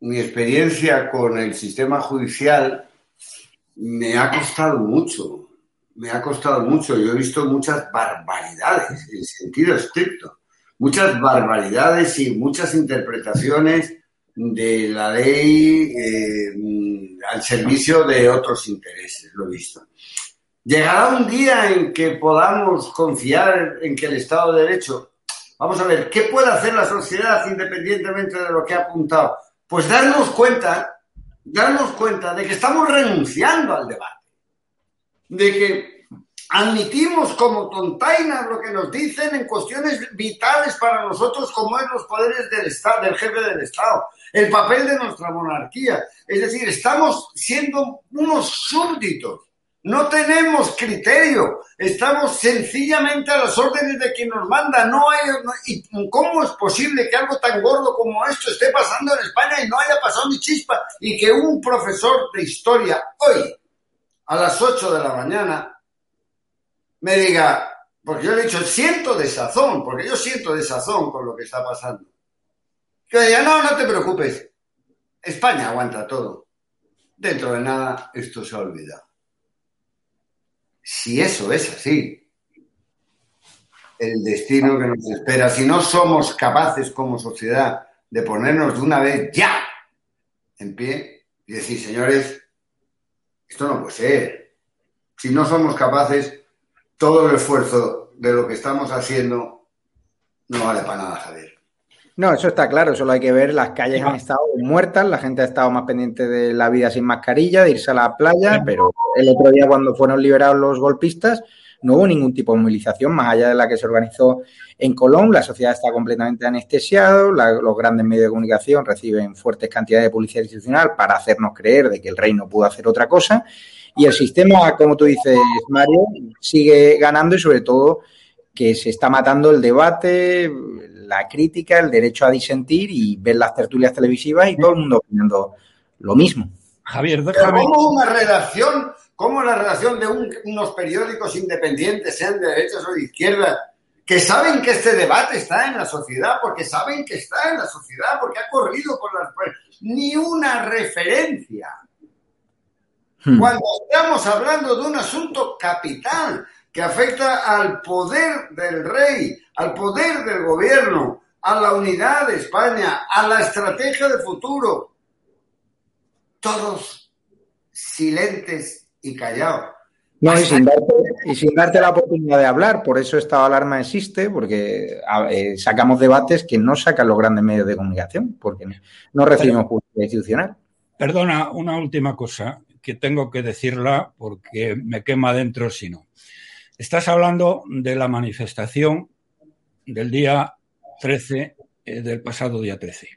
mi experiencia con el sistema judicial me ha costado mucho, me ha costado mucho. Yo he visto muchas barbaridades en sentido estricto muchas barbaridades y muchas interpretaciones de la ley eh, al servicio de otros intereses, lo he visto. Llegará un día en que podamos confiar en que el Estado de Derecho, vamos a ver, ¿qué puede hacer la sociedad independientemente de lo que ha apuntado? Pues darnos cuenta, darnos cuenta de que estamos renunciando al debate, de que admitimos como tontainas lo que nos dicen en cuestiones vitales para nosotros, como es los poderes del Estado, del jefe del Estado, el papel de nuestra monarquía. Es decir, estamos siendo unos súbditos. No tenemos criterio, estamos sencillamente a las órdenes de quien nos manda. No hay, ¿Y cómo es posible que algo tan gordo como esto esté pasando en España y no haya pasado ni chispa? Y que un profesor de historia hoy, a las 8 de la mañana, me diga, porque yo le he dicho, siento desazón, porque yo siento desazón con lo que está pasando. Que diga, no, no te preocupes, España aguanta todo. Dentro de nada esto se olvida. Si eso es así, el destino que nos espera, si no somos capaces como sociedad de ponernos de una vez ya en pie y decir, señores, Esto no puede ser. Si no somos capaces, todo el esfuerzo de lo que estamos haciendo no vale para nada, Javier. No, eso está claro, solo hay que ver, las calles han estado muertas, la gente ha estado más pendiente de la vida sin mascarilla, de irse a la playa, pero el otro día cuando fueron liberados los golpistas no hubo ningún tipo de movilización más allá de la que se organizó en Colón, la sociedad está completamente anestesiada, los grandes medios de comunicación reciben fuertes cantidades de publicidad institucional para hacernos creer de que el rey no pudo hacer otra cosa y el sistema, como tú dices, Mario, sigue ganando y sobre todo que se está matando el debate, la crítica, el derecho a disentir y ver las tertulias televisivas y todo el mundo opinando lo mismo. Javier, déjame. ¿Cómo una redacción, cómo la redacción de unos periódicos independientes, sean de derechas o de izquierdas, que saben que este debate está en la sociedad, porque saben que está en la sociedad, porque ha corrido por las... Ni una referencia. Hmm. Cuando estamos hablando de un asunto capital, que afecta al poder del rey, al poder del gobierno, a la unidad de España, a la estrategia de futuro. Todos silentes y callados. No, y sin, darte, la oportunidad de hablar, por eso esta alarma existe, porque eh, sacamos debates que no sacan los grandes medios de comunicación, porque no recibimos justicia institucional. Perdona, una última cosa que tengo que decirla porque me quema dentro si no. Estás hablando de la manifestación del día 13, eh, del pasado día 13.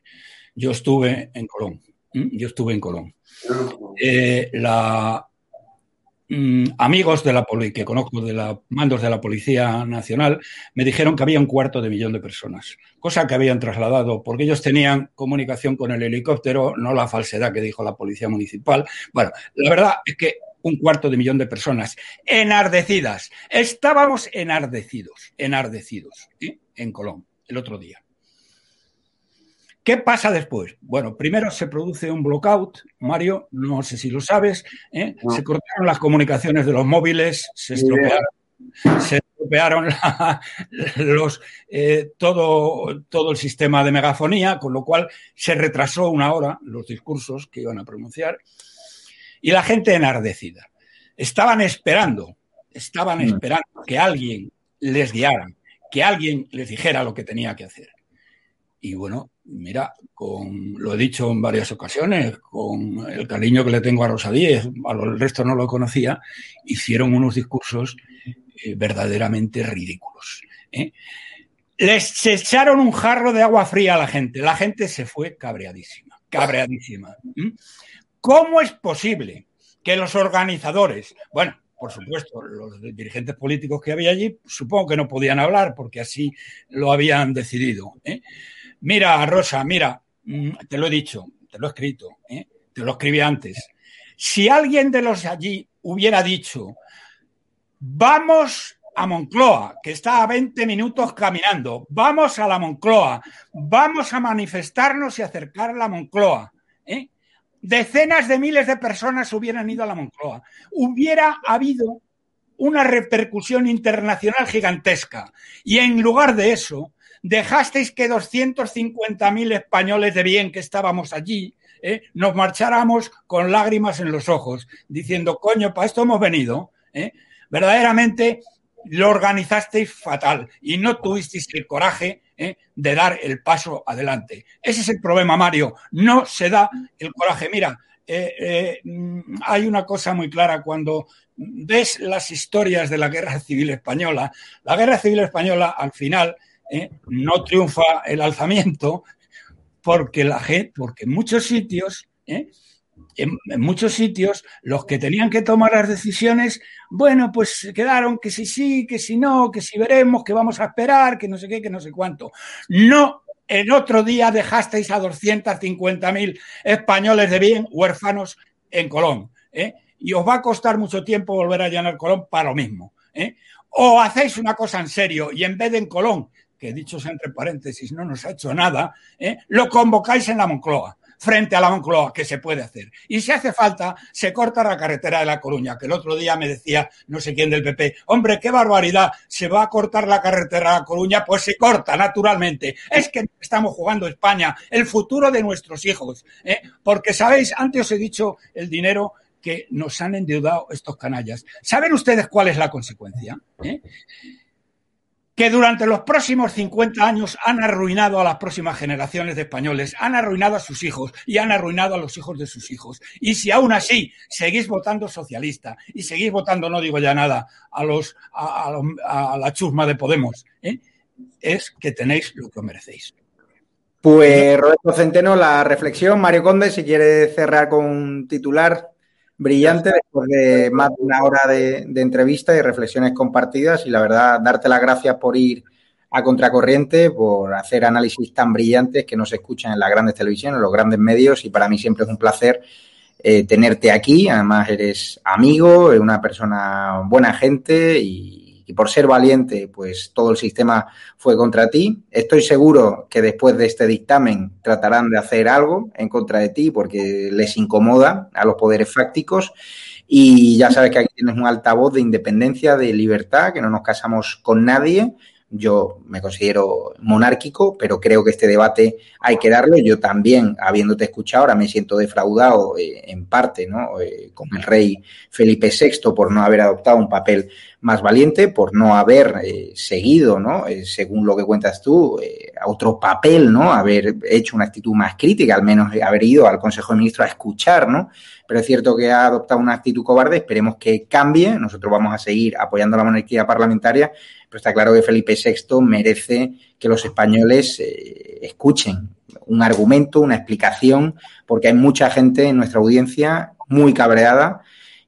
Yo estuve en Colón. Yo estuve en Colón. Eh, la, mm, amigos de la que conozco de los mandos de la Policía Nacional me dijeron que había un cuarto de millón de personas, cosa que habían trasladado porque ellos tenían comunicación con el helicóptero, no la falsedad que dijo la Policía Municipal. Bueno, la verdad es que un cuarto de millón de personas enardecidas. Estábamos enardecidos, enardecidos ¿eh? en Colón el otro día. ¿Qué pasa después? Bueno, primero se produce un blockout, Mario, no sé si lo sabes, ¿eh? se cortaron las comunicaciones de los móviles, se estropearon, los, eh, todo, todo el sistema de megafonía, con lo cual se retrasó una hora los discursos que iban a pronunciar y la gente enardecida. Estaban esperando, estaban mm. esperando que alguien les guiara, que alguien les dijera lo que tenía que hacer. Y bueno, mira, con, lo he dicho en varias ocasiones, con el cariño que le tengo a Rosa Díez, al resto no lo conocía, hicieron unos discursos eh, verdaderamente ridículos. ¿eh? Les echaron un jarro de agua fría a la gente. La gente se fue cabreadísima, cabreadísima. ¿Cómo es posible que los organizadores, bueno, por supuesto, los dirigentes políticos que había allí, supongo que no podían hablar porque así lo habían decidido. ¿eh? Mira, Rosa, mira, mm, te lo he dicho, te lo he escrito, ¿eh? te lo escribí antes. Si alguien de los allí hubiera dicho, vamos a Moncloa, que está a 20 minutos caminando, vamos a la Moncloa, vamos a manifestarnos y acercar a Moncloa, ¿eh? decenas de miles de personas hubieran ido a la Moncloa. Hubiera habido una repercusión internacional gigantesca. Y en lugar de eso, dejasteis que 250.000 españoles de bien que estábamos allí ¿eh? nos marcháramos con lágrimas en los ojos, diciendo, coño, para esto hemos venido. ¿eh? Verdaderamente lo organizasteis fatal y no tuvisteis el coraje ¿eh? de dar el paso adelante. Ese es el problema, Mario. No se da el coraje. Mira, hay una cosa muy clara cuando ves las historias de la Guerra Civil Española. La Guerra Civil Española, al final, no triunfa el alzamiento porque la gente, porque en muchos sitios en, muchos sitios los que tenían que tomar las decisiones, bueno, pues quedaron que si sí, que si no, que si veremos, que vamos a esperar, que no sé qué, que no sé cuánto. No, el otro día dejasteis a 250.000 españoles de bien huérfanos en Colón. ¿eh? Y os va a costar mucho tiempo volver a llenar Colón para lo mismo. ¿eh? O hacéis una cosa en serio y en vez de en Colón, que dichos entre paréntesis no nos ha hecho nada, ¿eh? lo convocáis en la Moncloa frente a la Moncloa, que se puede hacer. Y si hace falta, se corta la carretera de La Coruña, que el otro día me decía no sé quién del PP, hombre, qué barbaridad, se va a cortar la carretera de La Coruña, pues se corta, naturalmente. Es que estamos jugando España, el futuro de nuestros hijos. ¿eh? Porque, ¿sabéis? Antes os he dicho el dinero que nos han endeudado estos canallas. ¿Saben ustedes cuál es la consecuencia? ¿Eh? Que durante los próximos 50 años han arruinado a las próximas generaciones de españoles, han arruinado a sus hijos y han arruinado a los hijos de sus hijos. Y si aún así seguís votando socialista y seguís votando, no digo ya nada, a, los, a, la chusma de Podemos, ¿eh? es que tenéis lo que merecéis. Pues Roberto Centeno, la reflexión. Mario Conde, si quiere cerrar con un titular brillante después de más de una hora de, entrevista y reflexiones compartidas y la verdad darte las gracias por ir a contracorriente, por hacer análisis tan brillantes que no se escuchan en las grandes televisiones, en los grandes medios y para mí siempre es un placer eh, tenerte aquí. Además eres amigo, una persona buena gente y y por ser valiente, pues todo el sistema fue contra ti. Estoy seguro que después de este dictamen tratarán de hacer algo en contra de ti porque les incomoda a los poderes fácticos. Y ya sabes que aquí tienes un altavoz de independencia, de libertad, que no nos casamos con nadie yo me considero monárquico, pero creo que este debate hay que darlo. Yo también, habiéndote escuchado, ahora me siento defraudado eh, en parte, ¿no? Eh, con el rey Felipe VI por no haber adoptado un papel más valiente, por no haber eh, seguido, ¿no? según lo que cuentas tú, otro papel, ¿no? Haber hecho una actitud más crítica, al menos haber ido al Consejo de Ministros a escuchar, ¿no? Pero es cierto que ha adoptado una actitud cobarde, esperemos que cambie. Nosotros vamos a seguir apoyando la monarquía parlamentaria pero está claro que Felipe VI merece que los españoles eh, escuchen un argumento, una explicación, porque hay mucha gente en nuestra audiencia muy cabreada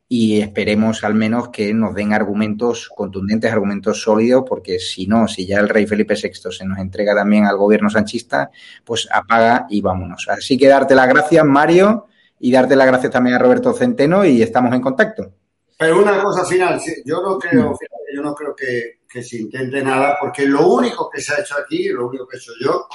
y esperemos al menos que nos den argumentos contundentes, argumentos sólidos, porque si no, si ya el rey Felipe VI se nos entrega también al gobierno sanchista, pues apaga y vámonos. Así que darte las gracias, Mario, y darte las gracias también a Roberto Centeno y estamos en contacto. Pero una cosa final, yo no creo, yo no creo que que se intente nada, porque lo único que se ha hecho aquí, lo único que he hecho yo,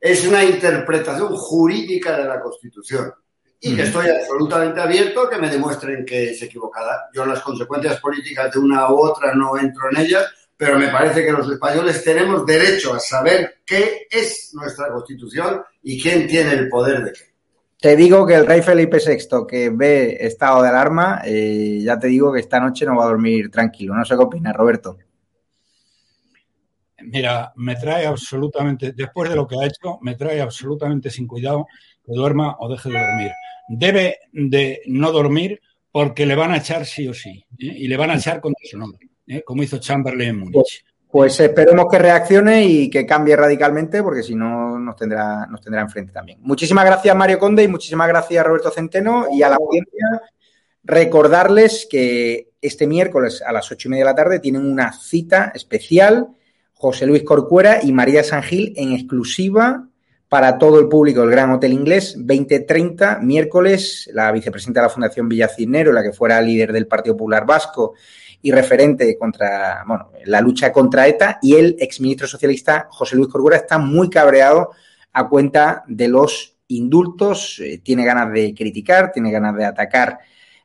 es una interpretación jurídica de la Constitución. Y que estoy absolutamente abierto a que me demuestren que es equivocada. Yo las consecuencias políticas de una u otra no entro en ellas, pero me parece que los españoles tenemos derecho a saber qué es nuestra Constitución y quién tiene el poder de qué. Te digo que el rey Felipe VI, que ve estado de alarma, eh, ya te digo que esta noche no va a dormir tranquilo. No sé qué opinas, Roberto. Mira, me trae absolutamente, después de lo que ha hecho, me trae absolutamente sin cuidado que duerma o deje de dormir. Debe de no dormir porque le van a echar sí o sí, ¿eh? y le van a echar contra su nombre, ¿eh? como hizo Chamberlain en Múnich. Pues, esperemos que reaccione y que cambie radicalmente, porque si no nos tendrá, nos tendrá enfrente también. Muchísimas gracias, Mario Conde, y muchísimas gracias, Roberto Centeno, y a la audiencia recordarles que este miércoles a las ocho y media de la tarde tienen una cita especial José Luis Corcuera y María Sangil en exclusiva para todo el público del Gran Hotel Inglés, 2030, miércoles, la vicepresidenta de la Fundación Villacinero, la que fuera líder del Partido Popular Vasco y referente contra, bueno, la lucha contra ETA, y el exministro socialista José Luis Corcuera está muy cabreado a cuenta de los indultos, eh, tiene ganas de criticar, tiene ganas de atacar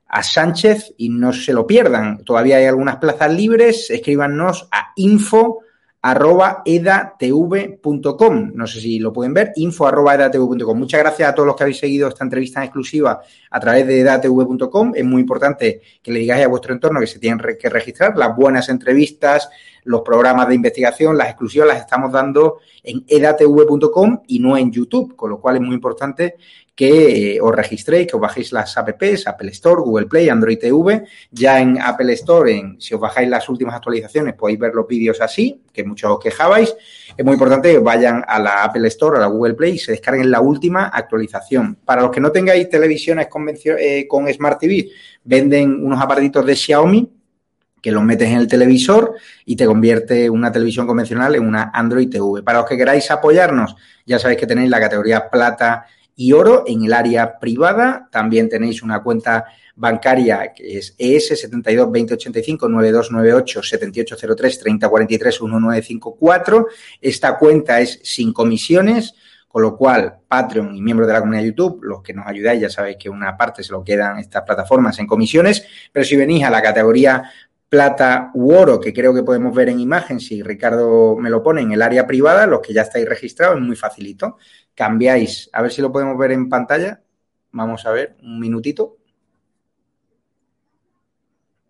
a Sánchez y no se lo pierdan. Todavía hay algunas plazas libres, escríbanos a info arroba edatv.com. No sé si lo pueden ver, info arroba edatv.com. Muchas gracias a todos los que habéis seguido esta entrevista en exclusiva a través de edatv.com. Es muy importante que le digáis a vuestro entorno que se tienen que registrar. Las buenas entrevistas, los programas de investigación, las exclusivas las estamos dando en edatv.com y no en YouTube, con lo cual es muy importante que eh, os registréis, que os bajéis las apps, Apple Store, Google Play, Android TV. Ya en Apple Store, en, si os bajáis las últimas actualizaciones, podéis ver los vídeos así, que muchos os quejabais. Es muy importante que vayan a la Apple Store, a la Google Play y se descarguen la última actualización. Para los que no tengáis televisiones eh, con Smart TV, venden unos aparatitos de Xiaomi que los metes en el televisor y te convierte una televisión convencional en una Android TV. Para los que queráis apoyarnos, ya sabéis que tenéis la categoría plata y oro en el área privada. También tenéis una cuenta bancaria que es ES 72 2085 9298 7803 3043 1954. Esta cuenta es sin comisiones, con lo cual Patreon y miembros de la comunidad de YouTube, los que nos ayudáis, ya sabéis que una parte se lo quedan estas plataformas en comisiones, pero si venís a la categoría plata u oro, que creo que podemos ver en imagen, si Ricardo me lo pone en el área privada, los que ya estáis registrados, es muy facilito. Cambiáis, a ver si lo podemos ver en pantalla. Vamos a ver, un minutito.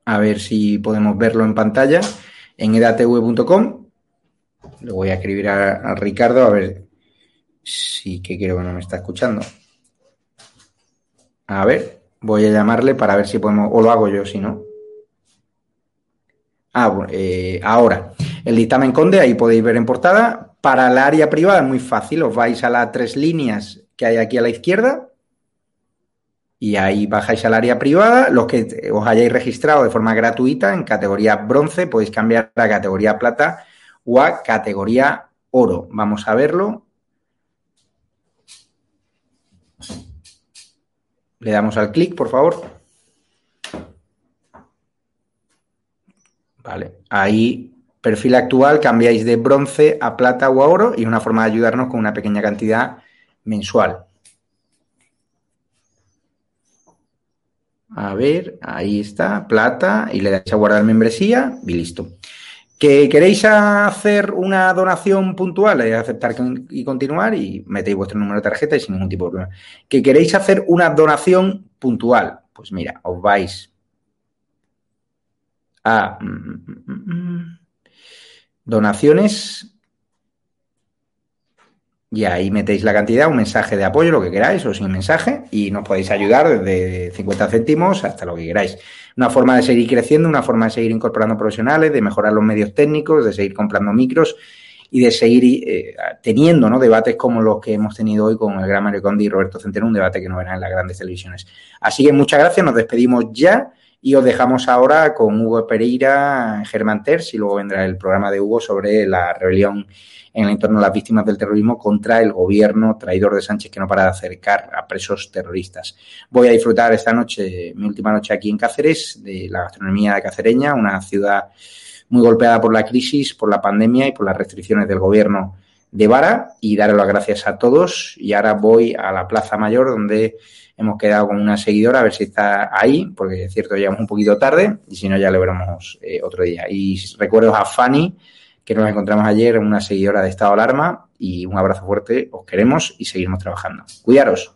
A ver si podemos verlo en pantalla en edatv.com. Le voy a escribir a, Ricardo a ver si que quiero que no me está escuchando. A ver, voy a llamarle para ver si podemos, o lo hago yo, si no. Ah, eh, ahora, el dictamen Conde, ahí podéis ver en portada. Para la área privada es muy fácil, os vais a las tres líneas que hay aquí a la izquierda y ahí bajáis al área privada. Los que os hayáis registrado de forma gratuita en categoría bronce podéis cambiar a categoría plata o a categoría oro. Vamos a verlo. Le damos al clic, por favor. Vale, ahí perfil actual cambiáis de bronce a plata o a oro y una forma de ayudarnos con una pequeña cantidad mensual. A ver, ahí está, plata, y le dais a guardar membresía y listo. ¿Que queréis hacer una donación puntual? Es aceptar y continuar y metéis vuestro número de tarjeta y sin ningún tipo de problema. ¿Que queréis hacer una donación puntual? Pues mira, os vais a mm, mm, mm, donaciones y ahí metéis la cantidad, un mensaje de apoyo, lo que queráis, o sin mensaje, y nos podéis ayudar desde 50 céntimos hasta lo que queráis. Una forma de seguir creciendo, una forma de seguir incorporando profesionales, de mejorar los medios técnicos, de seguir comprando micros y de seguir eh, teniendo ¿no? debates como los que hemos tenido hoy con el gran Mario Condi y Roberto Centeno, un debate que no verán en las grandes televisiones. Así que muchas gracias, nos despedimos ya y os dejamos ahora con Hugo Pereira, Germán Terz, y luego vendrá el programa de Hugo sobre la rebelión en el entorno de las víctimas del terrorismo contra el gobierno traidor de Sánchez que no para de acercar a presos terroristas. Voy a disfrutar esta noche, mi última noche aquí en Cáceres, de la gastronomía de Cacereña, una ciudad muy golpeada por la crisis, por la pandemia y por las restricciones del gobierno de Vara y daré las gracias a todos y ahora voy a la Plaza Mayor donde hemos quedado con una seguidora a ver si está ahí porque es cierto llegamos un poquito tarde y si no ya le veremos eh, otro día y recuerdo a Fanny que nos encontramos ayer, una seguidora de Estado Alarma, y un abrazo fuerte, os queremos y seguimos trabajando. Cuidaros.